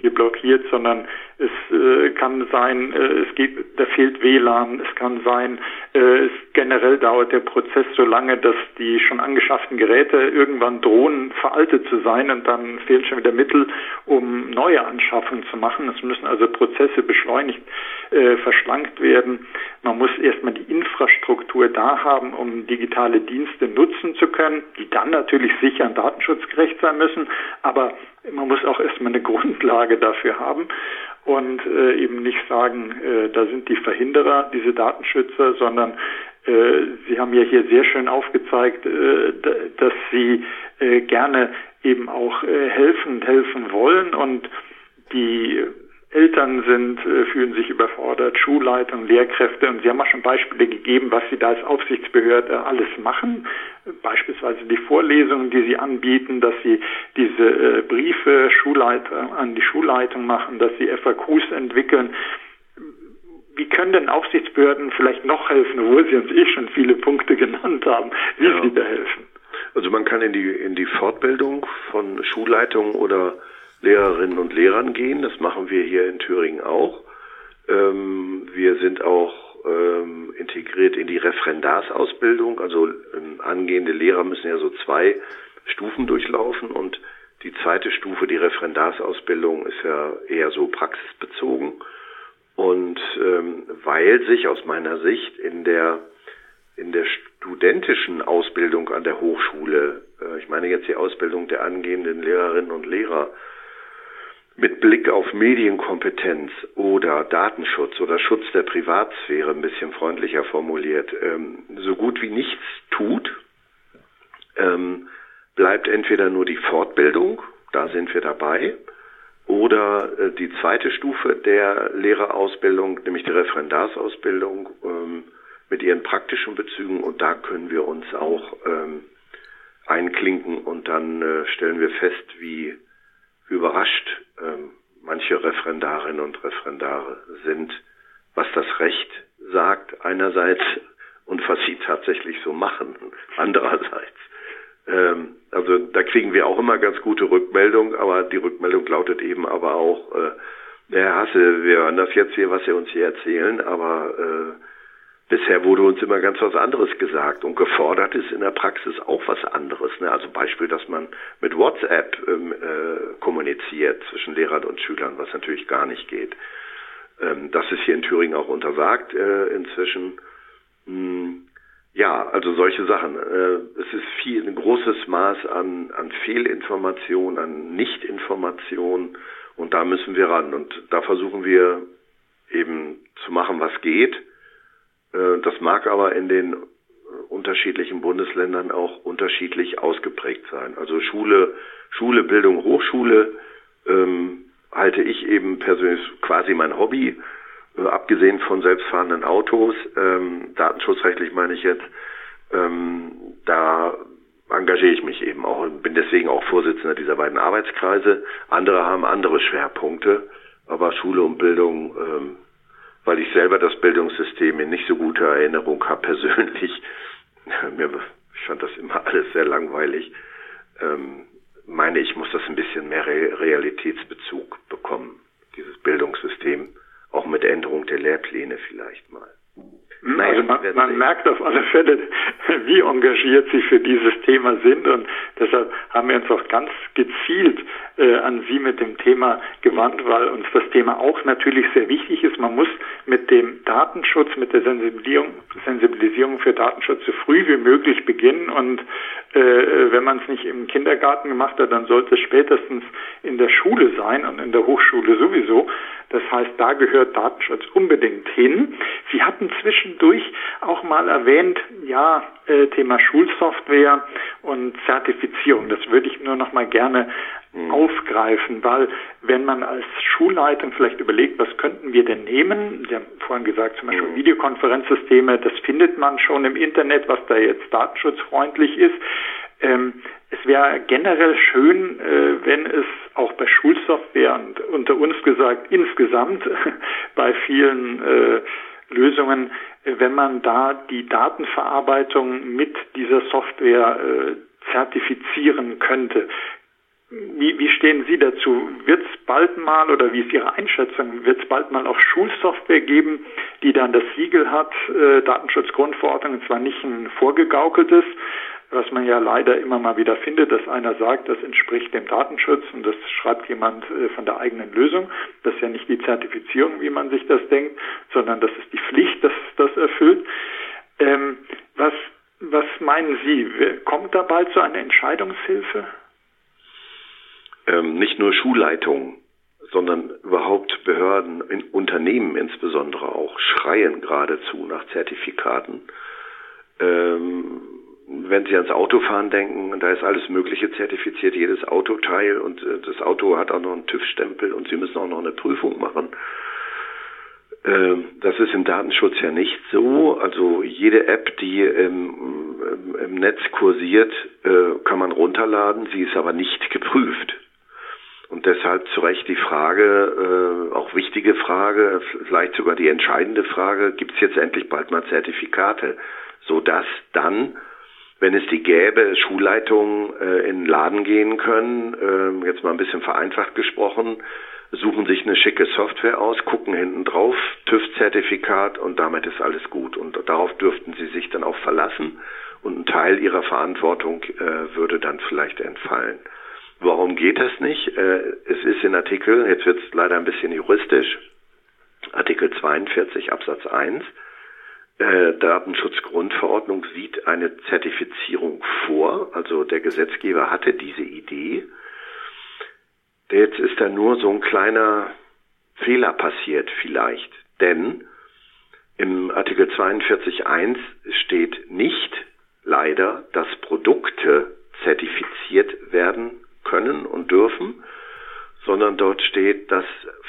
hier blockiert, sondern es äh, kann sein, äh, es gibt, da fehlt WLAN, es kann sein, äh, es generell dauert der Prozess so lange, dass die schon angeschafften Geräte irgendwann drohen, veraltet zu sein und dann fehlen schon wieder Mittel, um neue Anschaffungen zu machen. Es müssen also Prozesse beschleunigt, äh, verschlankt werden. Man muss erstmal die Infrastruktur da haben, um digitale Dienste nutzen zu können, die dann natürlich sicher und datenschutzgerecht sein müssen, aber man muss auch erstmal eine Grundlage dafür haben und äh, eben nicht sagen, äh, da sind die Verhinderer, diese Datenschützer, sondern äh, Sie haben ja hier sehr schön aufgezeigt, äh, dass Sie äh, gerne eben auch äh, helfen, helfen wollen und die Eltern sind, äh, fühlen sich überfordert, Schulleitung, Lehrkräfte und Sie haben auch schon Beispiele gegeben, was Sie da als Aufsichtsbehörde alles machen. Beispielsweise die Vorlesungen, die Sie anbieten, dass Sie diese äh, Briefe Schulleiter, an die Schulleitung machen, dass Sie FAQs entwickeln. Wie können denn Aufsichtsbehörden vielleicht noch helfen, obwohl Sie uns eh schon viele Punkte genannt haben, wie ja. Sie da helfen? Also man kann in die, in die Fortbildung von Schulleitungen oder Lehrerinnen und Lehrern gehen. Das machen wir hier in Thüringen auch. Ähm, wir sind auch ähm, integriert in die Referendarsausbildung. Also ähm, angehende Lehrer müssen ja so zwei Stufen durchlaufen und die zweite Stufe, die Referendarsausbildung, ist ja eher so praxisbezogen. Und ähm, weil sich aus meiner Sicht in der in der studentischen Ausbildung an der Hochschule, äh, ich meine jetzt die Ausbildung der angehenden Lehrerinnen und Lehrer, mit Blick auf Medienkompetenz oder Datenschutz oder Schutz der Privatsphäre, ein bisschen freundlicher formuliert, ähm, so gut wie nichts tut, ähm, bleibt entweder nur die Fortbildung, da sind wir dabei, oder äh, die zweite Stufe der Lehrerausbildung, nämlich die Referendarsausbildung ähm, mit ihren praktischen Bezügen. Und da können wir uns auch ähm, einklinken und dann äh, stellen wir fest, wie überrascht ähm, manche Referendarinnen und Referendare sind, was das Recht sagt einerseits und was sie tatsächlich so machen andererseits. Ähm, also da kriegen wir auch immer ganz gute Rückmeldung, aber die Rückmeldung lautet eben aber auch, äh, Herr Hasse, wir hören das jetzt hier, was Sie uns hier erzählen, aber äh, bisher wurde uns immer ganz was anderes gesagt und gefordert ist in der Praxis auch was anderes. Ne? Also Beispiel, dass man mit WhatsApp ähm, äh, kommuniziert zwischen Lehrern und Schülern, was natürlich gar nicht geht. Ähm, das ist hier in Thüringen auch untersagt äh, inzwischen. Hm, ja, also solche Sachen. Äh, es ist viel, ein großes Maß an, an Fehlinformation, an Nichtinformation und da müssen wir ran. Und da versuchen wir eben zu machen, was geht. Äh, das mag aber in den unterschiedlichen Bundesländern auch unterschiedlich ausgeprägt sein. Also Schule, Schule, Bildung, Hochschule ähm, halte ich eben persönlich quasi mein Hobby äh, abgesehen von selbstfahrenden Autos, ähm, datenschutzrechtlich meine ich jetzt, ähm, da engagiere ich mich eben auch und bin deswegen auch Vorsitzender dieser beiden Arbeitskreise. Andere haben andere Schwerpunkte, aber Schule und Bildung, ähm, weil ich selber das Bildungssystem in nicht so guter Erinnerung habe persönlich, mir, fand das immer alles sehr langweilig, ähm, meine ich, muss das ein bisschen mehr Re Realitätsbezug bekommen, dieses Bildungssystem auch mit Änderung der Lehrpläne vielleicht mal. Also man, man merkt auf alle Fälle, wie engagiert Sie für dieses Thema sind und deshalb haben wir uns auch ganz gezielt äh, an Sie mit dem Thema gewandt, weil uns das Thema auch natürlich sehr wichtig ist. Man muss mit dem Datenschutz, mit der Sensibilisierung, Sensibilisierung für Datenschutz so früh wie möglich beginnen und äh, wenn man es nicht im Kindergarten gemacht hat, dann sollte es spätestens in der Schule sein und in der Hochschule sowieso. Das heißt, da gehört Datenschutz unbedingt hin. Sie hatten zwischendurch auch mal erwähnt, ja, äh, Thema Schulsoftware und Zertifizierung. Das würde ich nur noch mal gerne mhm. aufgreifen, weil wenn man als Schulleitung vielleicht überlegt, was könnten wir denn nehmen? Sie haben vorhin gesagt, zum Beispiel mhm. Videokonferenzsysteme, das findet man schon im Internet, was da jetzt datenschutzfreundlich ist. Ähm, es wäre generell schön, äh, wenn es auch bei Schulsoftware und unter uns gesagt insgesamt bei vielen äh, Lösungen, äh, wenn man da die Datenverarbeitung mit dieser Software äh, zertifizieren könnte. Wie, wie stehen Sie dazu? Wird es bald mal, oder wie ist Ihre Einschätzung, wird es bald mal auch Schulsoftware geben, die dann das Siegel hat, äh, Datenschutzgrundverordnung, und zwar nicht ein vorgegaukeltes, was man ja leider immer mal wieder findet, dass einer sagt, das entspricht dem Datenschutz und das schreibt jemand äh, von der eigenen Lösung. Das ist ja nicht die Zertifizierung, wie man sich das denkt, sondern das ist die Pflicht, dass das erfüllt. Ähm, was, was meinen Sie? Kommt da bald so eine Entscheidungshilfe? ähm, nicht nur Schulleitungen, sondern überhaupt Behörden, in Unternehmen insbesondere auch, schreien geradezu nach Zertifikaten. Ähm, wenn Sie ans Autofahren denken, da ist alles Mögliche zertifiziert, jedes Autoteil und äh, das Auto hat auch noch einen TÜV-Stempel und Sie müssen auch noch eine Prüfung machen. Ähm, das ist im Datenschutz ja nicht so. Also jede App, die im, im Netz kursiert, äh, kann man runterladen. Sie ist aber nicht geprüft. Und deshalb zu Recht die Frage, äh, auch wichtige Frage, vielleicht sogar die entscheidende Frage, gibt es jetzt endlich bald mal Zertifikate, sodass dann, wenn es die gäbe, Schulleitungen äh, in den Laden gehen können, äh, jetzt mal ein bisschen vereinfacht gesprochen, suchen sich eine schicke Software aus, gucken hinten drauf, TÜV-Zertifikat und damit ist alles gut. Und darauf dürften sie sich dann auch verlassen und ein Teil ihrer Verantwortung äh, würde dann vielleicht entfallen. Warum geht das nicht? Äh, es ist in Artikel, jetzt wird es leider ein bisschen juristisch, Artikel 42 Absatz 1 äh, Datenschutzgrundverordnung sieht eine Zertifizierung vor. Also der Gesetzgeber hatte diese Idee. Jetzt ist da nur so ein kleiner Fehler passiert vielleicht. Denn im Artikel 42.1 steht nicht leider, dass Produkte zertifiziert werden können und dürfen, sondern dort steht, dass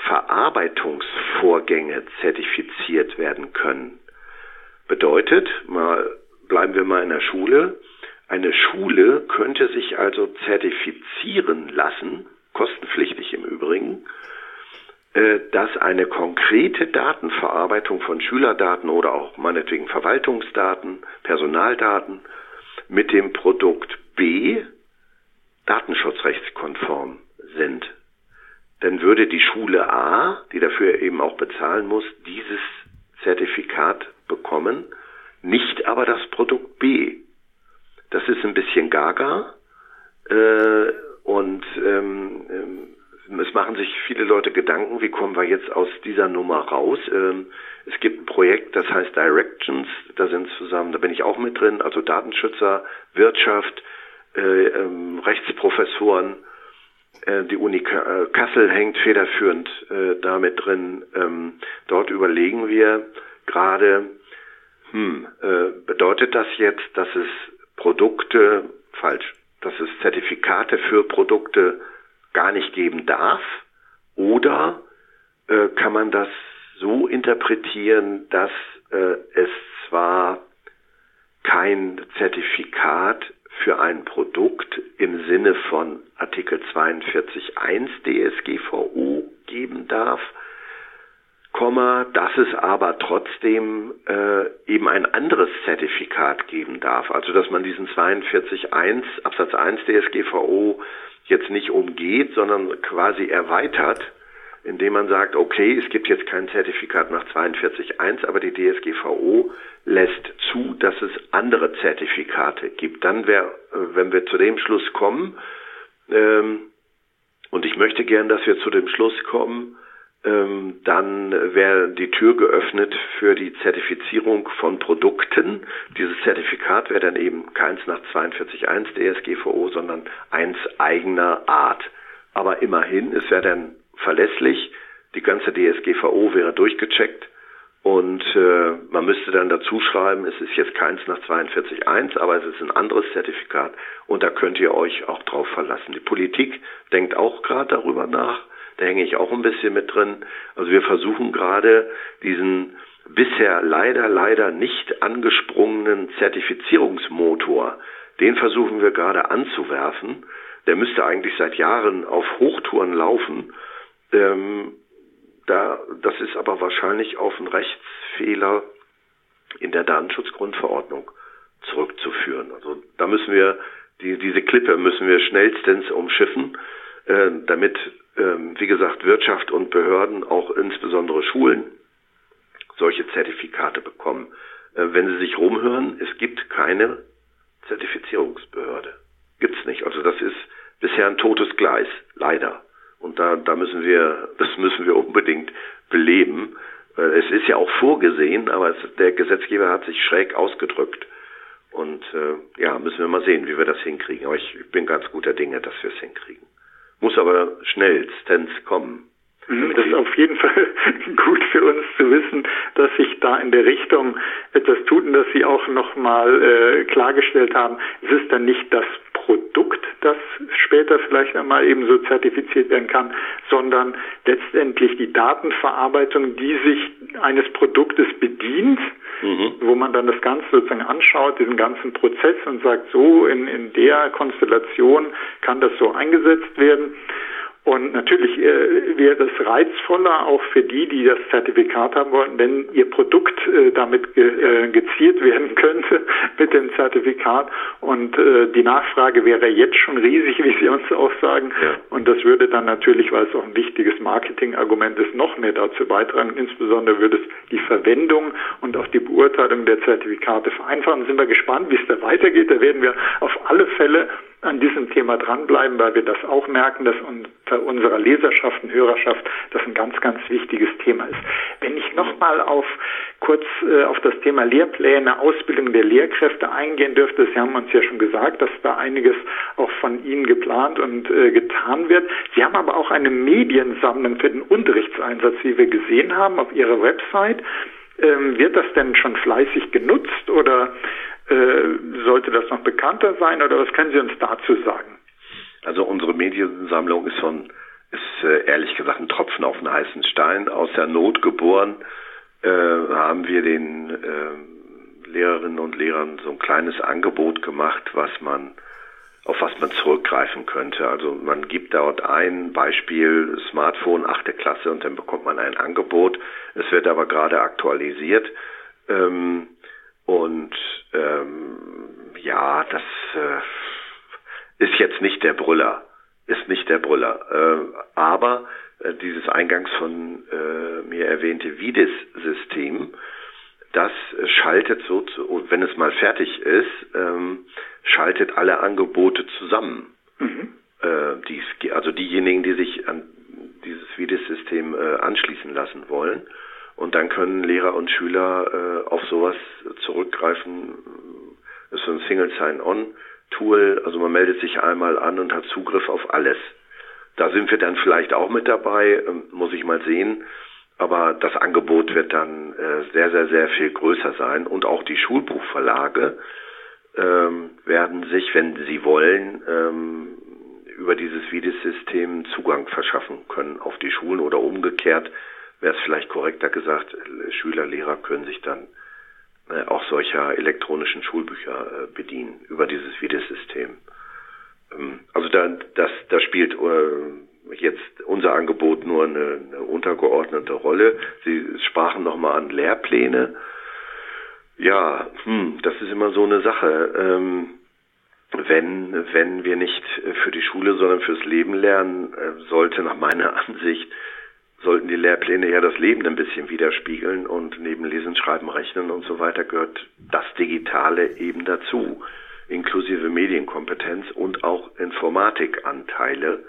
Verarbeitungsvorgänge zertifiziert werden können. Bedeutet, mal bleiben wir mal in der Schule, eine Schule könnte sich also zertifizieren lassen, kostenpflichtig im Übrigen, äh, dass eine konkrete Datenverarbeitung von Schülerdaten oder auch meinetwegen Verwaltungsdaten, Personaldaten mit dem Produkt B datenschutzrechtskonform sind. Dann würde die Schule A, die dafür eben auch bezahlen muss, dieses Zertifikat bekommen, nicht aber das Produkt B. Das ist ein bisschen gaga äh, und ähm, ähm, es machen sich viele Leute Gedanken, wie kommen wir jetzt aus dieser Nummer raus. Ähm, es gibt ein Projekt, das heißt Directions, da sind zusammen, da bin ich auch mit drin, also Datenschützer, Wirtschaft, äh, ähm, Rechtsprofessoren, äh, die Uni äh, Kassel hängt federführend äh, damit drin. Ähm, dort überlegen wir gerade, hm, äh, bedeutet das jetzt, dass es Produkte, falsch, dass es Zertifikate für Produkte gar nicht geben darf? Oder äh, kann man das so interpretieren, dass äh, es zwar kein Zertifikat für ein Produkt im Sinne von Artikel 42.1 DSGVO geben darf, Komma, dass es aber trotzdem äh, eben ein anderes Zertifikat geben darf. Also dass man diesen 42.1 Absatz 1 DSGVO jetzt nicht umgeht, sondern quasi erweitert, indem man sagt, okay, es gibt jetzt kein Zertifikat nach 42.1, aber die DSGVO lässt zu, dass es andere Zertifikate gibt. Dann wäre, äh, wenn wir zu dem Schluss kommen, ähm, und ich möchte gern, dass wir zu dem Schluss kommen, dann wäre die Tür geöffnet für die Zertifizierung von Produkten. Dieses Zertifikat wäre dann eben keins nach 42.1 DSGVO, sondern eins eigener Art. Aber immerhin, es wäre dann verlässlich, die ganze DSGVO wäre durchgecheckt und äh, man müsste dann dazu schreiben, es ist jetzt keins nach 42.1, aber es ist ein anderes Zertifikat und da könnt ihr euch auch drauf verlassen. Die Politik denkt auch gerade darüber nach da hänge ich auch ein bisschen mit drin. Also wir versuchen gerade diesen bisher leider, leider nicht angesprungenen Zertifizierungsmotor, den versuchen wir gerade anzuwerfen. Der müsste eigentlich seit Jahren auf Hochtouren laufen. Ähm, da, das ist aber wahrscheinlich auf einen Rechtsfehler in der Datenschutzgrundverordnung zurückzuführen. Also da müssen wir die, diese Klippe müssen wir schnellstens umschiffen, äh, damit ähm, wie gesagt, Wirtschaft und Behörden, auch insbesondere Schulen, solche Zertifikate bekommen. Äh, wenn Sie sich rumhören, es gibt keine Zertifizierungsbehörde. Gibt's nicht. Also das ist bisher ein totes Gleis, leider. Und da, da müssen wir, das müssen wir unbedingt beleben. Äh, es ist ja auch vorgesehen, aber es, der Gesetzgeber hat sich schräg ausgedrückt. Und äh, ja, müssen wir mal sehen, wie wir das hinkriegen. Aber ich bin ganz guter Dinge, dass wir es hinkriegen muss aber schnellstens kommen. Mhm, das ist auf jeden Fall gut für uns zu wissen, dass sich da in der Richtung etwas tut und dass Sie auch nochmal äh, klargestellt haben, es ist dann nicht das Produkt, das später vielleicht einmal eben so zertifiziert werden kann, sondern letztendlich die Datenverarbeitung, die sich eines Produktes bedient, mhm. wo man dann das Ganze sozusagen anschaut, diesen ganzen Prozess und sagt, so in, in der Konstellation kann das so eingesetzt werden. Und natürlich äh, wäre es reizvoller auch für die, die das Zertifikat haben wollen, wenn ihr Produkt äh, damit ge äh, geziert werden könnte mit dem Zertifikat. Und äh, die Nachfrage wäre jetzt schon riesig, wie Sie uns auch sagen. Ja. Und das würde dann natürlich, weil es auch ein wichtiges Marketingargument ist, noch mehr dazu beitragen. Insbesondere würde es die Verwendung und auch die Beurteilung der Zertifikate vereinfachen. Sind wir gespannt, wie es da weitergeht. Da werden wir auf alle Fälle an diesem Thema dranbleiben, weil wir das auch merken, dass unter unserer Leserschaft und Hörerschaft das ein ganz, ganz wichtiges Thema ist. Wenn ich nochmal auf kurz äh, auf das Thema Lehrpläne, Ausbildung der Lehrkräfte eingehen dürfte, Sie haben uns ja schon gesagt, dass da einiges auch von Ihnen geplant und äh, getan wird. Sie haben aber auch eine Mediensammlung für den Unterrichtseinsatz, wie wir gesehen haben, auf Ihrer Website. Ähm, wird das denn schon fleißig genutzt oder sollte das noch bekannter sein oder was können Sie uns dazu sagen? Also unsere Mediensammlung ist von ist äh, ehrlich gesagt ein Tropfen auf einen heißen Stein. Aus der Not geboren äh, haben wir den äh, Lehrerinnen und Lehrern so ein kleines Angebot gemacht, was man auf was man zurückgreifen könnte. Also man gibt dort ein Beispiel Smartphone, achte Klasse und dann bekommt man ein Angebot. Es wird aber gerade aktualisiert. Ähm, und ähm, ja, das äh, ist jetzt nicht der Brüller, ist nicht der Brüller. Äh, aber äh, dieses eingangs von äh, mir erwähnte Vidis-System, das schaltet so, zu, wenn es mal fertig ist, ähm, schaltet alle Angebote zusammen. Mhm. Äh, dies, also diejenigen, die sich an dieses Vidis-System äh, anschließen lassen wollen. Und dann können Lehrer und Schüler äh, auf sowas zurückgreifen. Das ist so ein Single Sign-On-Tool. Also man meldet sich einmal an und hat Zugriff auf alles. Da sind wir dann vielleicht auch mit dabei, ähm, muss ich mal sehen. Aber das Angebot wird dann äh, sehr, sehr, sehr viel größer sein. Und auch die Schulbuchverlage ähm, werden sich, wenn sie wollen, ähm, über dieses Videosystem Zugang verschaffen können auf die Schulen oder umgekehrt wäre es vielleicht korrekter gesagt, Schüler, Lehrer können sich dann äh, auch solcher elektronischen Schulbücher äh, bedienen über dieses Videosystem. Ähm, also da, das, da spielt äh, jetzt unser Angebot nur eine, eine untergeordnete Rolle. Sie sprachen nochmal an Lehrpläne. Ja, hm, das ist immer so eine Sache. Ähm, wenn, wenn wir nicht für die Schule, sondern fürs Leben lernen, äh, sollte nach meiner Ansicht sollten die Lehrpläne ja das Leben ein bisschen widerspiegeln und neben Lesen, Schreiben, Rechnen und so weiter gehört das Digitale eben dazu, inklusive Medienkompetenz und auch Informatikanteile.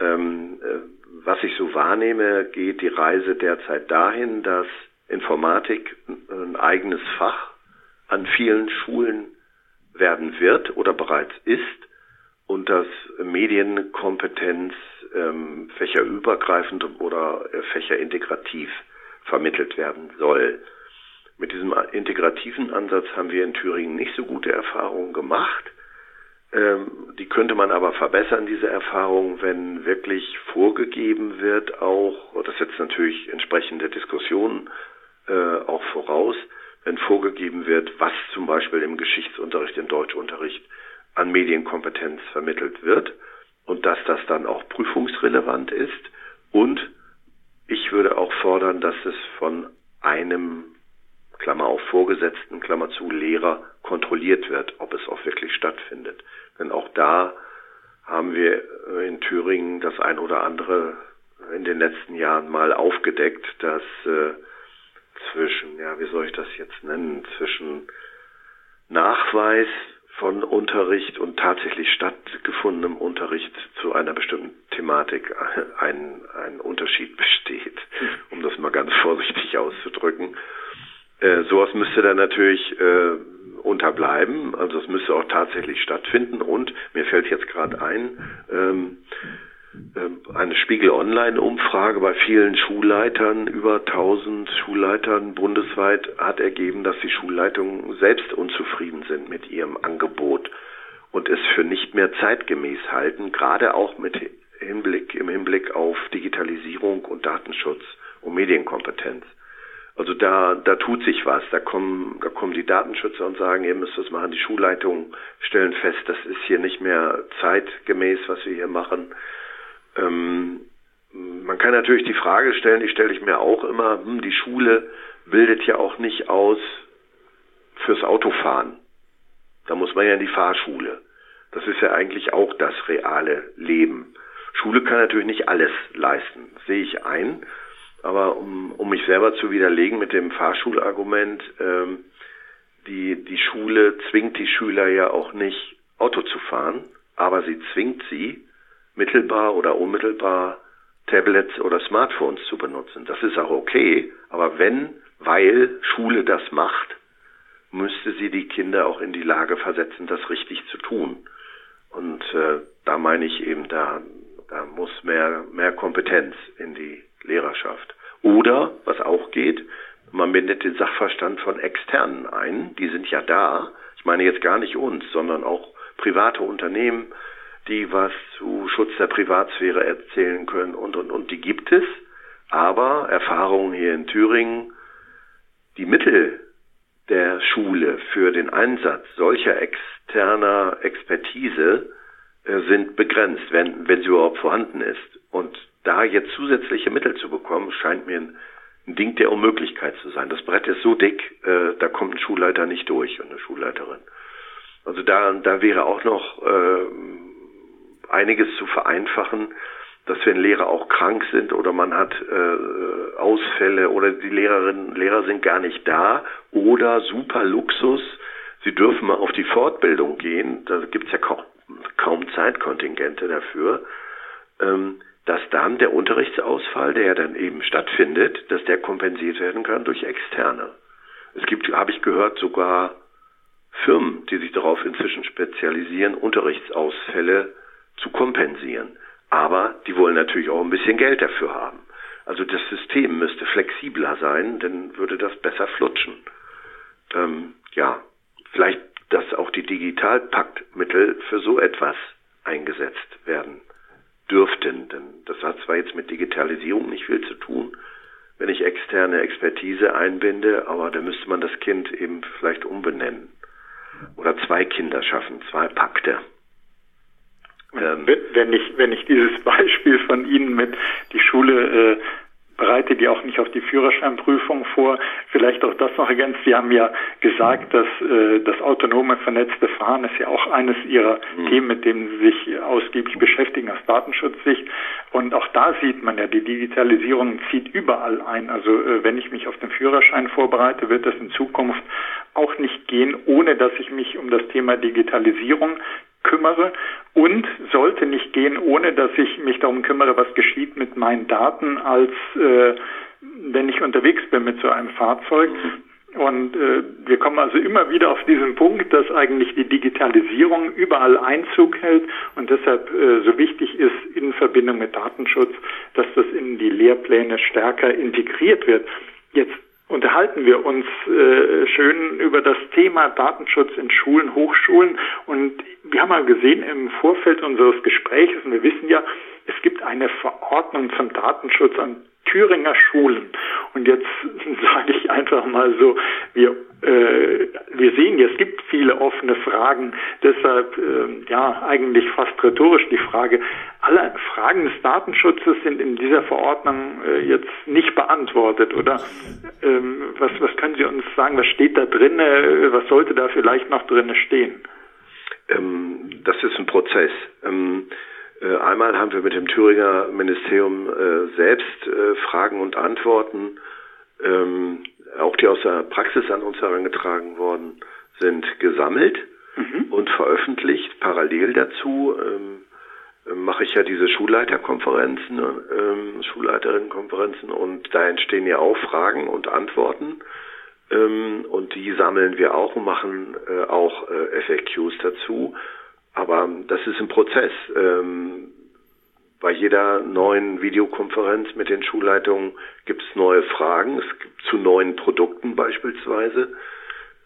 Ähm, äh, was ich so wahrnehme, geht die Reise derzeit dahin, dass Informatik ein eigenes Fach an vielen Schulen werden wird oder bereits ist und dass Medienkompetenz ähm, fächerübergreifend oder äh, fächerintegrativ vermittelt werden soll. Mit diesem integrativen Ansatz haben wir in Thüringen nicht so gute Erfahrungen gemacht. Ähm, die könnte man aber verbessern, diese Erfahrung, wenn wirklich vorgegeben wird, auch, das setzt natürlich entsprechende Diskussionen äh, auch voraus, wenn vorgegeben wird, was zum Beispiel im Geschichtsunterricht, im Deutschunterricht an Medienkompetenz vermittelt wird und dass das dann auch prüfungsrelevant ist. Und ich würde auch fordern, dass es von einem, Klammer auf Vorgesetzten, Klammer zu Lehrer kontrolliert wird, ob es auch wirklich stattfindet. Denn auch da haben wir in Thüringen das ein oder andere in den letzten Jahren mal aufgedeckt, dass äh, zwischen, ja, wie soll ich das jetzt nennen, zwischen Nachweis von Unterricht und tatsächlich stattgefundenem Unterricht zu einer bestimmten Thematik ein, ein Unterschied besteht, um das mal ganz vorsichtig auszudrücken. Äh, sowas müsste dann natürlich äh, unterbleiben, also es müsste auch tatsächlich stattfinden. Und mir fällt jetzt gerade ein, ähm, ähm, eine Spiegel Online-Umfrage bei vielen Schulleitern, über 1000 Schulleitern bundesweit, hat ergeben, dass die Schulleitungen selbst unzufrieden sind mit ihrem Angebot und es für nicht mehr zeitgemäß halten, gerade auch mit Hinblick, im Hinblick auf Digitalisierung und Datenschutz und Medienkompetenz. Also da, da tut sich was. Da kommen, da kommen die Datenschützer und sagen, ihr müsst das machen. Die Schulleitungen stellen fest, das ist hier nicht mehr zeitgemäß, was wir hier machen. Ähm, man kann natürlich die Frage stellen, die stelle ich mir auch immer, hm, die Schule bildet ja auch nicht aus fürs Autofahren. Da muss man ja in die Fahrschule. Das ist ja eigentlich auch das reale Leben. Schule kann natürlich nicht alles leisten, sehe ich ein. Aber um, um mich selber zu widerlegen mit dem Fahrschulargument, ähm, die, die Schule zwingt die Schüler ja auch nicht Auto zu fahren, aber sie zwingt sie, mittelbar oder unmittelbar Tablets oder Smartphones zu benutzen. Das ist auch okay, aber wenn, weil Schule das macht, müsste sie die Kinder auch in die Lage versetzen, das richtig zu tun. Und äh, da meine ich eben, da, da muss mehr, mehr Kompetenz in die Lehrerschaft. Oder, was auch geht, man bindet den Sachverstand von Externen ein. Die sind ja da. Ich meine jetzt gar nicht uns, sondern auch private Unternehmen, die was zu Schutz der Privatsphäre erzählen können und, und, und. Die gibt es. Aber Erfahrungen hier in Thüringen, die Mittel der Schule für den Einsatz solcher externer Expertise äh, sind begrenzt, wenn, wenn sie überhaupt vorhanden ist. Und da jetzt zusätzliche Mittel zu bekommen, scheint mir ein, ein Ding der Unmöglichkeit zu sein. Das Brett ist so dick, äh, da kommt ein Schulleiter nicht durch und eine Schulleiterin. Also da, da wäre auch noch äh, einiges zu vereinfachen, dass wenn Lehrer auch krank sind oder man hat äh, Ausfälle oder die Lehrerinnen und Lehrer sind gar nicht da oder super Luxus, sie dürfen mal auf die Fortbildung gehen, da gibt's ja kaum, kaum Zeitkontingente dafür, ähm, dass dann der Unterrichtsausfall, der ja dann eben stattfindet, dass der kompensiert werden kann durch Externe. Es gibt, habe ich gehört, sogar Firmen, die sich darauf inzwischen spezialisieren, Unterrichtsausfälle zu kompensieren. Aber die wollen natürlich auch ein bisschen Geld dafür haben. Also das System müsste flexibler sein, dann würde das besser flutschen. Ähm, ja, vielleicht, dass auch die Digitalpaktmittel für so etwas eingesetzt werden dürften. Denn das hat zwar jetzt mit Digitalisierung nicht viel zu tun, wenn ich externe Expertise einbinde, aber da müsste man das Kind eben vielleicht umbenennen. Oder zwei Kinder schaffen, zwei Pakte. Ähm, wenn ich, wenn ich dieses Beispiel von Ihnen mit die Schule äh, bereitet die auch nicht auf die Führerscheinprüfung vor. Vielleicht auch das noch ergänzt. Sie haben ja gesagt, dass äh, das autonome vernetzte Fahren ist ja auch eines Ihrer mhm. Themen, mit denen Sie sich ausgiebig beschäftigen aus Datenschutzsicht. Und auch da sieht man ja, die Digitalisierung zieht überall ein. Also äh, wenn ich mich auf den Führerschein vorbereite, wird das in Zukunft auch nicht gehen, ohne dass ich mich um das Thema Digitalisierung kümmere und sollte nicht gehen, ohne dass ich mich darum kümmere, was geschieht mit meinen Daten, als äh, wenn ich unterwegs bin mit so einem Fahrzeug. Und äh, wir kommen also immer wieder auf diesen Punkt, dass eigentlich die Digitalisierung überall Einzug hält und deshalb äh, so wichtig ist in Verbindung mit Datenschutz, dass das in die Lehrpläne stärker integriert wird. Jetzt unterhalten wir uns äh, schön über das Thema Datenschutz in Schulen, Hochschulen. Und wir haben mal gesehen im Vorfeld unseres Gesprächs, und wir wissen ja, es gibt eine Verordnung zum Datenschutz an Thüringer Schulen. Und jetzt sage ich einfach mal so, wir, äh, wir sehen, es gibt viele offene Fragen. Deshalb, äh, ja, eigentlich fast rhetorisch die Frage, alle Fragen des Datenschutzes sind in dieser Verordnung äh, jetzt nicht beantwortet, oder? Ähm, was, was können Sie uns sagen? Was steht da drin? Was sollte da vielleicht noch drin stehen? Ähm, das ist ein Prozess. Ähm, äh, einmal haben wir mit dem Thüringer Ministerium äh, selbst äh, Fragen und Antworten, ähm, auch die aus der Praxis an uns herangetragen worden sind, gesammelt mhm. und veröffentlicht. Parallel dazu ähm, mache ich ja diese Schulleiterkonferenzen, ähm, Schulleiterinnenkonferenzen und da entstehen ja auch Fragen und Antworten ähm, und die sammeln wir auch und machen äh, auch äh, FAQs dazu. Aber das ist ein Prozess. Ähm, bei jeder neuen Videokonferenz mit den Schulleitungen gibt es neue Fragen. Es gibt zu neuen Produkten beispielsweise,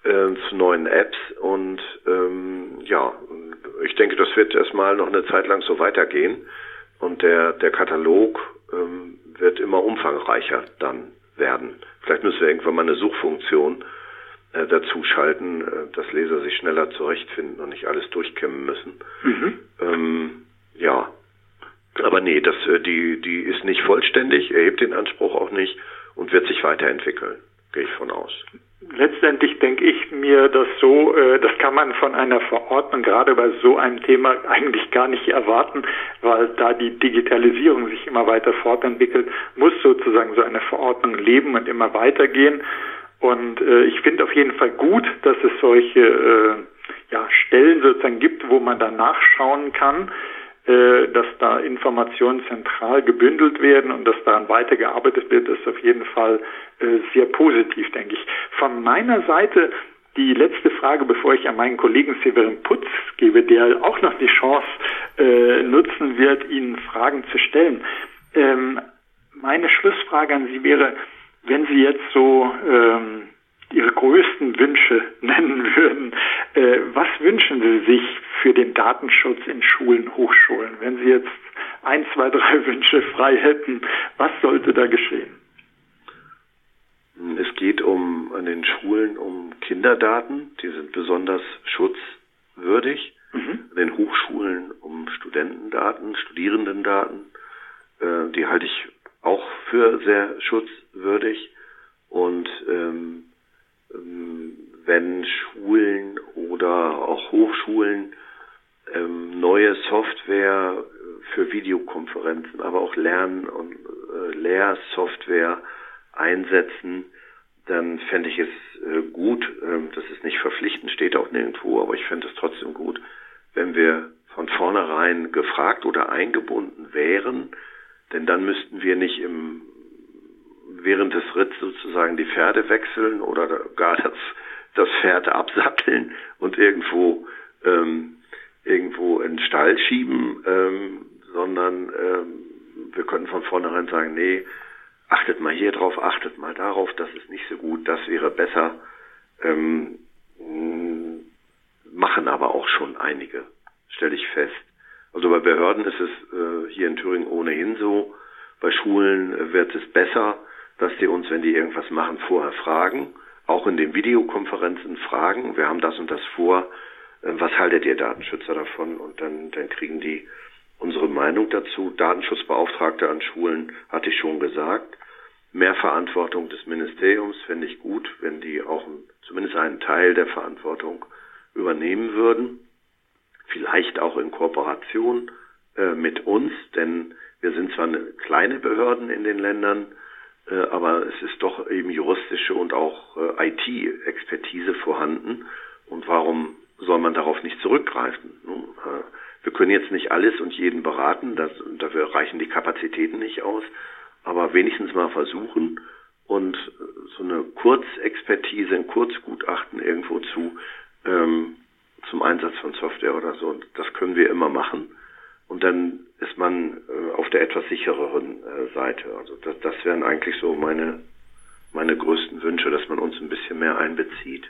äh, zu neuen Apps. Und ähm, ja, ich denke, das wird erstmal noch eine Zeit lang so weitergehen. Und der, der Katalog ähm, wird immer umfangreicher dann werden. Vielleicht müssen wir irgendwann mal eine Suchfunktion äh, dazu schalten, äh, dass Leser sich schneller zurechtfinden und nicht alles durchkämmen müssen. Mhm. Ähm, ja, aber nee, das, äh, die, die ist nicht vollständig, erhebt den Anspruch auch nicht und wird sich weiterentwickeln, gehe ich von aus. Letztendlich denke ich mir das so, äh, das kann man von einer Verordnung gerade bei so einem Thema eigentlich gar nicht erwarten, weil da die Digitalisierung sich immer weiter fortentwickelt, muss sozusagen so eine Verordnung leben und immer weitergehen. Und äh, ich finde auf jeden Fall gut, dass es solche äh, ja, Stellen sozusagen gibt, wo man da nachschauen kann, äh, dass da Informationen zentral gebündelt werden und dass daran weitergearbeitet wird, ist auf jeden Fall äh, sehr positiv, denke ich. Von meiner Seite die letzte Frage, bevor ich an meinen Kollegen Severin Putz gebe, der auch noch die Chance äh, nutzen wird, Ihnen Fragen zu stellen. Ähm, meine Schlussfrage an Sie wäre, wenn Sie jetzt so ähm, Ihre größten Wünsche nennen würden, äh, was wünschen Sie sich für den Datenschutz in Schulen, Hochschulen? Wenn Sie jetzt ein, zwei, drei Wünsche frei hätten, was sollte da geschehen? Es geht um an den Schulen um Kinderdaten, die sind besonders schutzwürdig. Mhm. An den Hochschulen um Studentendaten, Studierendendaten, äh, die halte ich auch für sehr schutzwürdig. Und ähm, ähm wenn Schulen oder auch Hochschulen ähm, neue Software für Videokonferenzen, aber auch Lern- und äh, Lehrsoftware einsetzen, dann fände ich es äh, gut, ähm, das ist nicht verpflichtend, steht auch nirgendwo, aber ich fände es trotzdem gut, wenn wir von vornherein gefragt oder eingebunden wären, denn dann müssten wir nicht im, während des Ritts sozusagen die Pferde wechseln oder gar das, das Pferd absatteln und irgendwo, ähm, irgendwo in den Stall schieben, ähm, sondern ähm, wir können von vornherein sagen, nee, achtet mal hier drauf, achtet mal darauf, das ist nicht so gut, das wäre besser. Ähm, machen aber auch schon einige, stelle ich fest. Also bei Behörden ist es äh, hier in Thüringen ohnehin so. Bei Schulen wird es besser, dass die uns, wenn die irgendwas machen, vorher fragen. Auch in den Videokonferenzen fragen, wir haben das und das vor, äh, was haltet ihr Datenschützer davon? Und dann, dann kriegen die unsere Meinung dazu. Datenschutzbeauftragte an Schulen hatte ich schon gesagt. Mehr Verantwortung des Ministeriums fände ich gut, wenn die auch zumindest einen Teil der Verantwortung übernehmen würden. Vielleicht auch in Kooperation äh, mit uns, denn wir sind zwar eine kleine Behörden in den Ländern, äh, aber es ist doch eben juristische und auch äh, IT-Expertise vorhanden. Und warum soll man darauf nicht zurückgreifen? Nun, äh, wir können jetzt nicht alles und jeden beraten, das, dafür reichen die Kapazitäten nicht aus aber wenigstens mal versuchen und so eine Kurzexpertise, ein Kurzgutachten irgendwo zu ähm, zum Einsatz von Software oder so. Und das können wir immer machen. Und dann ist man äh, auf der etwas sichereren äh, Seite. Also das, das wären eigentlich so meine, meine größten Wünsche, dass man uns ein bisschen mehr einbezieht.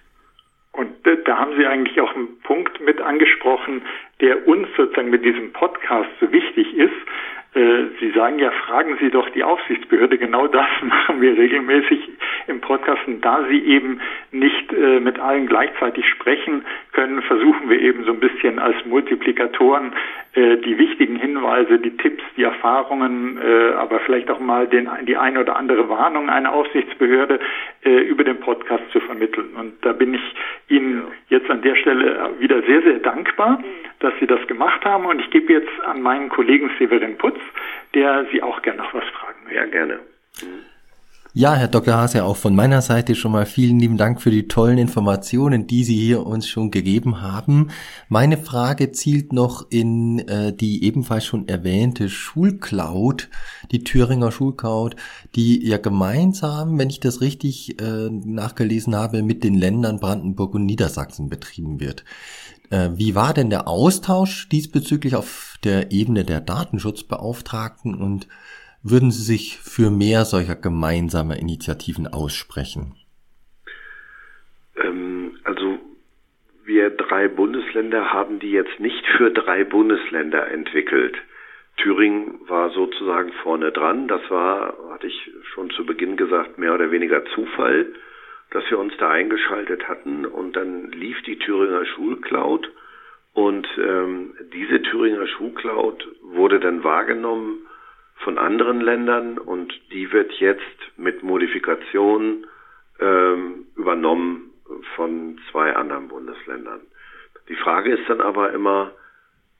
Und da haben Sie eigentlich auch einen Punkt mit angesprochen, der uns sozusagen mit diesem Podcast so wichtig ist. Äh, Sie sagen ja, fragen Sie doch die Aufsichtsbehörde. Genau das machen wir regelmäßig im Podcast. Und da Sie eben nicht äh, mit allen gleichzeitig sprechen können, versuchen wir eben so ein bisschen als Multiplikatoren äh, die wichtigen Hinweise, die Tipps, die Erfahrungen, aber vielleicht auch mal den, die eine oder andere Warnung einer Aufsichtsbehörde über den Podcast zu vermitteln. Und da bin ich Ihnen jetzt an der Stelle wieder sehr, sehr dankbar, dass Sie das gemacht haben. Und ich gebe jetzt an meinen Kollegen Severin Putz der Sie auch gerne noch was fragen möchte. Ja, gerne. Ja, Herr Dr. Hase, auch von meiner Seite schon mal vielen lieben Dank für die tollen Informationen, die Sie hier uns schon gegeben haben. Meine Frage zielt noch in äh, die ebenfalls schon erwähnte Schulcloud, die Thüringer Schulcloud, die ja gemeinsam, wenn ich das richtig äh, nachgelesen habe, mit den Ländern Brandenburg und Niedersachsen betrieben wird. Äh, wie war denn der Austausch diesbezüglich auf der Ebene der Datenschutzbeauftragten und würden Sie sich für mehr solcher gemeinsamer Initiativen aussprechen? Ähm, also wir drei Bundesländer haben die jetzt nicht für drei Bundesländer entwickelt. Thüringen war sozusagen vorne dran. Das war, hatte ich schon zu Beginn gesagt, mehr oder weniger Zufall dass wir uns da eingeschaltet hatten und dann lief die Thüringer Schulcloud und ähm, diese Thüringer Schulcloud wurde dann wahrgenommen von anderen Ländern und die wird jetzt mit Modifikationen ähm, übernommen von zwei anderen Bundesländern. Die Frage ist dann aber immer,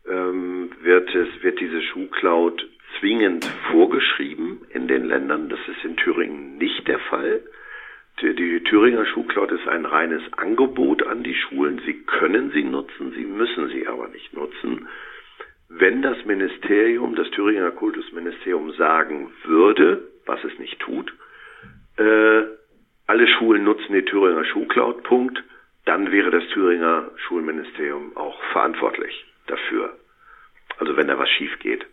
ähm, wird es, wird diese Schulcloud zwingend vorgeschrieben in den Ländern? Das ist in Thüringen nicht der Fall. Die Thüringer Schulcloud ist ein reines Angebot an die Schulen. Sie können sie nutzen, sie müssen sie aber nicht nutzen. Wenn das Ministerium, das Thüringer Kultusministerium sagen würde, was es nicht tut, äh, alle Schulen nutzen die Thüringer Schulcloud, Punkt, dann wäre das Thüringer Schulministerium auch verantwortlich dafür. Also wenn da was schief geht.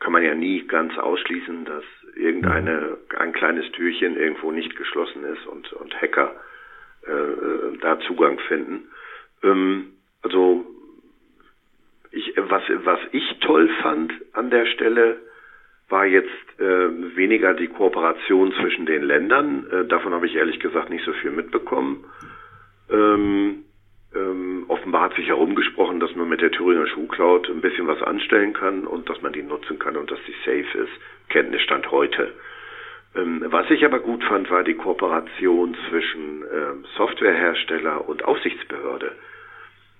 Kann man ja nie ganz ausschließen, dass irgendeine, ein kleines Türchen irgendwo nicht geschlossen ist und, und Hacker äh, äh da Zugang finden. Ähm, also ich, was, was ich toll fand an der Stelle, war jetzt äh, weniger die Kooperation zwischen den Ländern. Äh, davon habe ich ehrlich gesagt nicht so viel mitbekommen. Ähm, ähm, offenbar hat sich herumgesprochen, dass man mit der Thüringer Schuhcloud ein bisschen was anstellen kann und dass man die nutzen kann und dass die safe ist. Kenntnisstand heute. Ähm, was ich aber gut fand, war die Kooperation zwischen ähm, Softwarehersteller und Aufsichtsbehörde.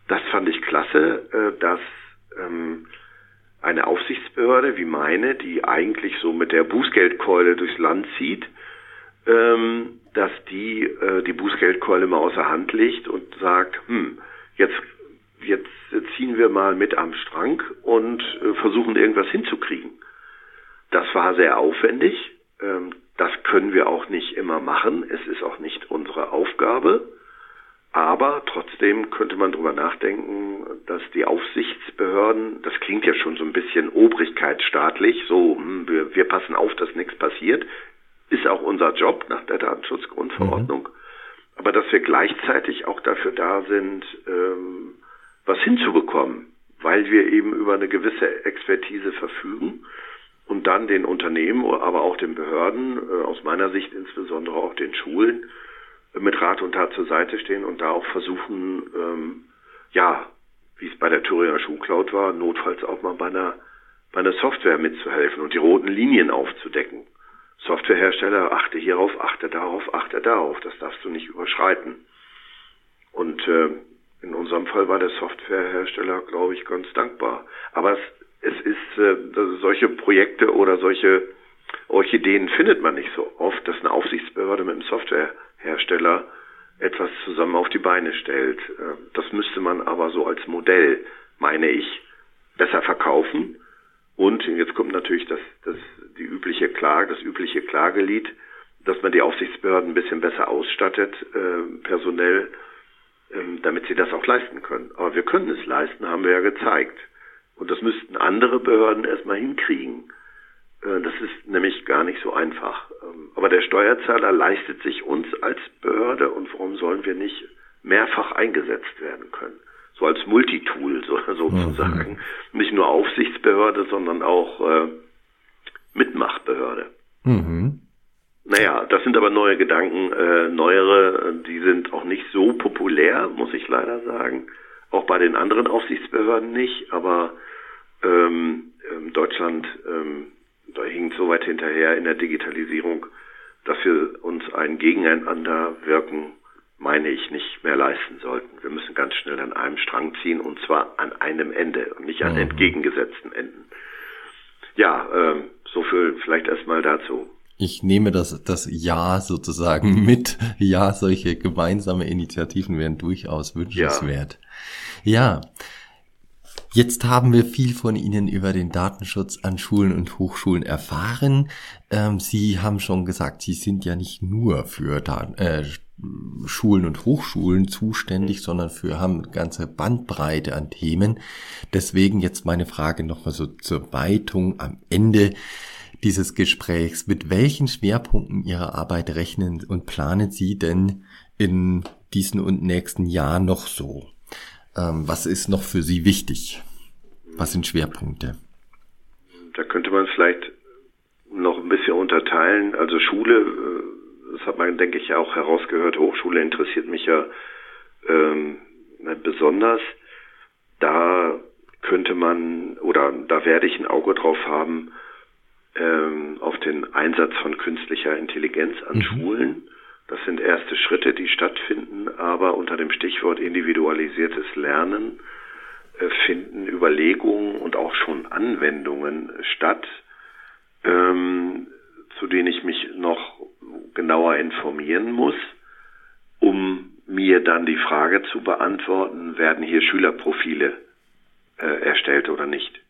Das fand ich klasse, äh, dass ähm, eine Aufsichtsbehörde wie meine, die eigentlich so mit der Bußgeldkeule durchs Land zieht, ähm, dass die äh, die Bußgeldkeule mal außer Hand legt und sagt, hm, jetzt jetzt ziehen wir mal mit am Strang und äh, versuchen irgendwas hinzukriegen. Das war sehr aufwendig. Ähm, das können wir auch nicht immer machen. Es ist auch nicht unsere Aufgabe. Aber trotzdem könnte man darüber nachdenken, dass die Aufsichtsbehörden, das klingt ja schon so ein bisschen obrigkeitsstaatlich, so hm, wir, wir passen auf, dass nichts passiert, ist auch unser Job nach der Datenschutzgrundverordnung. Mhm. Aber dass wir gleichzeitig auch dafür da sind, ähm, was hinzubekommen, weil wir eben über eine gewisse Expertise verfügen und dann den Unternehmen, aber auch den Behörden, äh, aus meiner Sicht insbesondere auch den Schulen, mit Rat und Tat zur Seite stehen und da auch versuchen, ähm, ja, wie es bei der Thüringer Schuhcloud war, notfalls auch mal bei einer, bei einer Software mitzuhelfen und die roten Linien aufzudecken. Softwarehersteller, achte hierauf, achte darauf, achte darauf, das darfst du nicht überschreiten. Und äh, in unserem Fall war der Softwarehersteller, glaube ich, ganz dankbar. Aber es, es ist äh, solche Projekte oder solche Orchideen findet man nicht so oft, dass eine Aufsichtsbehörde mit einem Software Hersteller etwas zusammen auf die Beine stellt. Äh, das müsste man aber so als Modell, meine ich, besser verkaufen. Und jetzt kommt natürlich das, das, die übliche Klage, das übliche Klagelied, dass man die Aufsichtsbehörden ein bisschen besser ausstattet, äh, personell, äh, damit sie das auch leisten können. Aber wir können es leisten, haben wir ja gezeigt. Und das müssten andere Behörden erstmal hinkriegen. Äh, das ist nämlich gar nicht so einfach. Ähm, aber der Steuerzahler leistet sich uns als Behörde und warum sollen wir nicht mehrfach eingesetzt werden können? So als Multitool sozusagen. Mhm. Nicht nur Aufsichtsbehörde, sondern auch äh, Mitmachbehörde. Mhm. Naja, das sind aber neue Gedanken, äh, neuere, die sind auch nicht so populär, muss ich leider sagen. Auch bei den anderen Aufsichtsbehörden nicht, aber ähm, ähm Deutschland ähm, da hinkt so weit hinterher in der Digitalisierung, dass wir uns ein Gegeneinander wirken, meine ich, nicht mehr leisten sollten. Wir müssen ganz schnell an einem Strang ziehen und zwar an einem Ende und nicht an mhm. entgegengesetzten Enden. Ja, äh, so viel vielleicht erstmal dazu. Ich nehme das, das Ja sozusagen mit. Ja, solche gemeinsame Initiativen wären durchaus wünschenswert. Ja. ja. Jetzt haben wir viel von Ihnen über den Datenschutz an Schulen und Hochschulen erfahren. Ähm, Sie haben schon gesagt, Sie sind ja nicht nur für Daten, äh, Schulen und Hochschulen zuständig, sondern für haben eine ganze Bandbreite an Themen. Deswegen jetzt meine Frage nochmal so zur Weitung am Ende dieses Gesprächs. Mit welchen Schwerpunkten Ihrer Arbeit rechnen und planen Sie denn in diesen und nächsten Jahren noch so? Ähm, was ist noch für Sie wichtig? Was sind Schwerpunkte? Da könnte man vielleicht noch ein bisschen unterteilen. Also Schule, äh, das hat man, denke ich, auch herausgehört. Hochschule interessiert mich ja ähm, besonders. Da könnte man oder da werde ich ein Auge drauf haben ähm, auf den Einsatz von künstlicher Intelligenz an mhm. Schulen. Das sind erste Schritte, die stattfinden, aber unter dem Stichwort individualisiertes Lernen äh, finden Überlegungen und auch schon Anwendungen statt. Ähm, zu denen ich mich noch genauer informieren muss, um mir dann die Frage zu beantworten, werden hier Schülerprofile äh, erstellt oder nicht.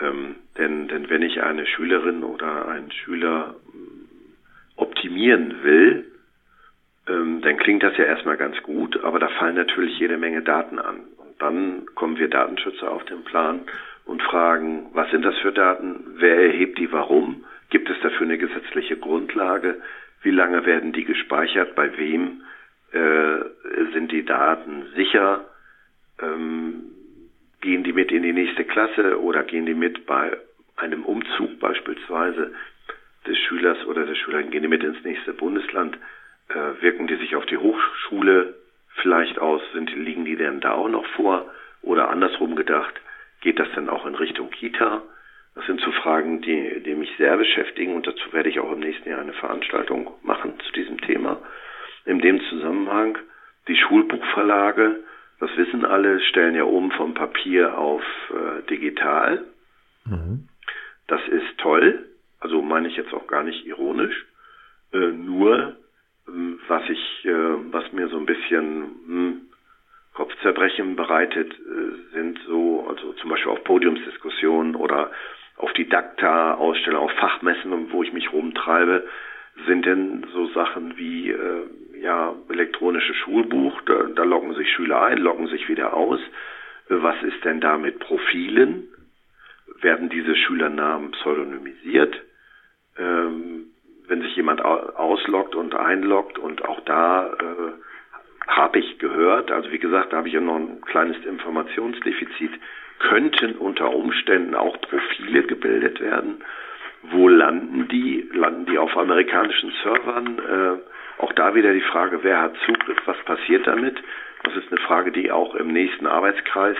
Ähm, denn, denn wenn ich eine Schülerin oder einen Schüler mm, optimieren will, ähm, dann klingt das ja erstmal ganz gut, aber da fallen natürlich jede Menge Daten an. Und dann kommen wir Datenschützer auf den Plan und fragen, was sind das für Daten, wer erhebt die, warum, gibt es dafür eine gesetzliche Grundlage, wie lange werden die gespeichert, bei wem äh, sind die Daten sicher, ähm, gehen die mit in die nächste Klasse oder gehen die mit bei einem Umzug beispielsweise des Schülers oder der Schülerin, gehen die mit ins nächste Bundesland, äh, wirken die sich auf die Hochschule vielleicht aus, sind, liegen die denn da auch noch vor? Oder andersrum gedacht, geht das denn auch in Richtung Kita? Das sind so Fragen, die, die mich sehr beschäftigen und dazu werde ich auch im nächsten Jahr eine Veranstaltung machen zu diesem Thema. In dem Zusammenhang die Schulbuchverlage, das wissen alle, stellen ja oben vom Papier auf äh, digital. Mhm. Das ist toll, also meine ich jetzt auch gar nicht ironisch. Äh, nur ähm, was ich, äh, was mir so ein bisschen hm, Kopfzerbrechen bereitet, äh, sind so, also zum Beispiel auf Podiumsdiskussionen oder auf Didakta-Ausstellungen, auf Fachmessen, wo ich mich rumtreibe, sind denn so Sachen wie äh, ja elektronische Schulbuch, da, da loggen sich Schüler ein, loggen sich wieder aus. Was ist denn da mit Profilen? Werden diese Schülernamen pseudonymisiert? Ähm, wenn sich jemand ausloggt und einloggt und auch da äh, habe ich gehört, also wie gesagt, da habe ich ja noch ein kleines Informationsdefizit, könnten unter Umständen auch Profile gebildet werden. Wo landen die? Landen die auf amerikanischen Servern? Äh, auch da wieder die Frage, wer hat Zugriff, was passiert damit? Das ist eine Frage, die auch im nächsten Arbeitskreis,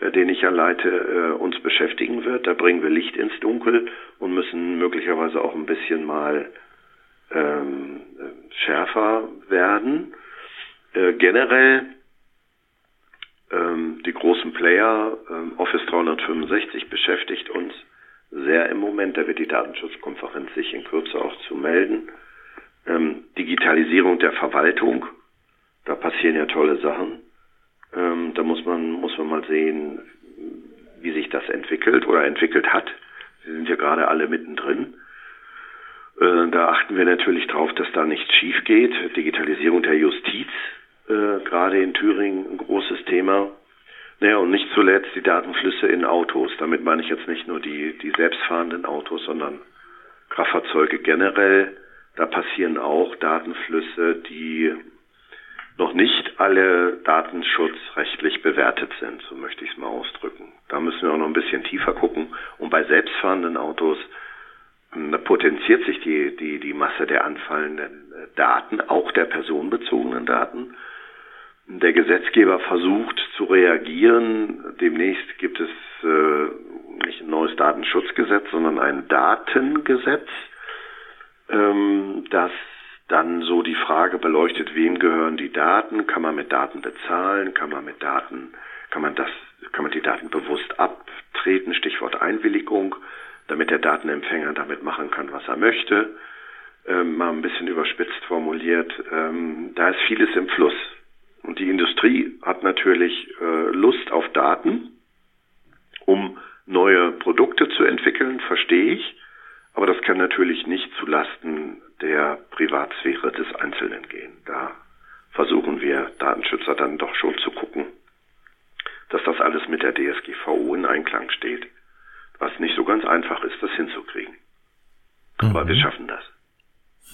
äh, den ich ja leite, äh, uns beschäftigen wird. Da bringen wir Licht ins Dunkel und müssen möglicherweise auch ein bisschen mal ähm, schärfer werden. Äh, generell ähm, die großen Player, ähm, Office 365 beschäftigt uns sehr im Moment. Da wird die Datenschutzkonferenz sich in Kürze auch zu melden. Ähm, Digitalisierung der Verwaltung, da passieren ja tolle Sachen. Ähm, da muss man, muss man mal sehen, wie sich das entwickelt oder entwickelt hat. Sie sind ja gerade alle mittendrin. Äh, da achten wir natürlich darauf, dass da nichts schief geht. Digitalisierung der Justiz, äh, gerade in Thüringen ein großes Thema. Naja, und nicht zuletzt die Datenflüsse in Autos. Damit meine ich jetzt nicht nur die, die selbstfahrenden Autos, sondern Kraftfahrzeuge generell. Da passieren auch Datenflüsse, die noch nicht alle datenschutzrechtlich bewertet sind, so möchte ich es mal ausdrücken. Da müssen wir auch noch ein bisschen tiefer gucken. Und bei selbstfahrenden Autos da potenziert sich die, die, die Masse der anfallenden Daten, auch der personenbezogenen Daten. Der Gesetzgeber versucht zu reagieren. Demnächst gibt es äh, nicht ein neues Datenschutzgesetz, sondern ein Datengesetz, ähm, das dann so die Frage beleuchtet, wem gehören die Daten? Kann man mit Daten bezahlen? Kann man mit Daten, kann man das, kann man die Daten bewusst abtreten? Stichwort Einwilligung, damit der Datenempfänger damit machen kann, was er möchte. Ähm, mal ein bisschen überspitzt formuliert. Ähm, da ist vieles im Fluss. Und die Industrie hat natürlich äh, Lust auf Daten, um neue Produkte zu entwickeln, verstehe ich. Aber das kann natürlich nicht zulasten der Privatsphäre des Einzelnen gehen. Da versuchen wir Datenschützer dann doch schon zu gucken, dass das alles mit der DSGVO in Einklang steht. Was nicht so ganz einfach ist, das hinzukriegen. Aber mhm. wir schaffen das.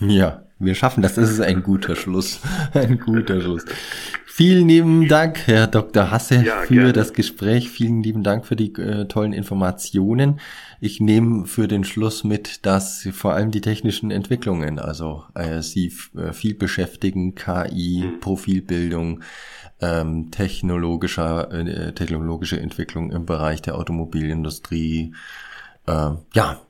Ja, wir schaffen das. Das ist ein guter Schluss. Ein guter Schluss. Vielen lieben Dank, Herr Dr. Hasse, ja, für gerne. das Gespräch. Vielen lieben Dank für die äh, tollen Informationen. Ich nehme für den Schluss mit, dass vor allem die technischen Entwicklungen, also äh, Sie äh, viel beschäftigen, KI, mhm. Profilbildung, ähm, technologischer, äh, technologische Entwicklung im Bereich der Automobilindustrie. Äh, ja,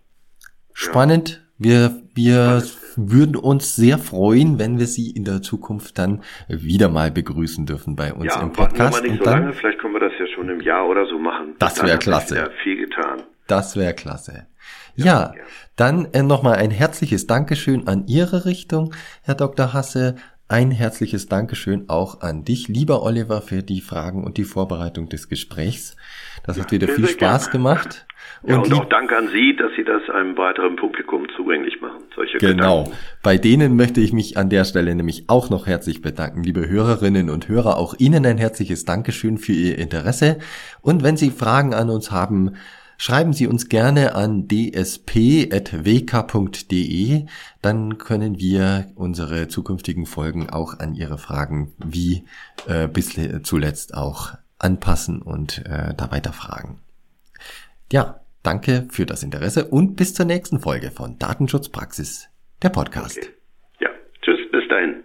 spannend. Ja wir, wir würden uns sehr freuen, wenn wir Sie in der Zukunft dann wieder mal begrüßen dürfen bei uns ja, im Podcast. Ja, nicht so lange. Vielleicht können wir das ja schon im Jahr oder so machen. Das wäre klasse. Ja, viel getan. Das wäre klasse. Ja, ja. dann äh, nochmal ein herzliches Dankeschön an Ihre Richtung, Herr Dr. Hasse. Ein herzliches Dankeschön auch an dich, lieber Oliver, für die Fragen und die Vorbereitung des Gesprächs. Das hat wieder viel Spaß gerne. gemacht. Und, ja, und auch Dank an Sie, dass Sie das einem weiteren Publikum zugänglich machen. Solche genau. Gedanken. Bei denen möchte ich mich an der Stelle nämlich auch noch herzlich bedanken. Liebe Hörerinnen und Hörer, auch Ihnen ein herzliches Dankeschön für Ihr Interesse. Und wenn Sie Fragen an uns haben, Schreiben Sie uns gerne an dsp.wk.de, dann können wir unsere zukünftigen Folgen auch an Ihre Fragen wie äh, bis zuletzt auch anpassen und äh, da weiterfragen. Ja, danke für das Interesse und bis zur nächsten Folge von Datenschutzpraxis, der Podcast. Okay. Ja, tschüss, bis dahin.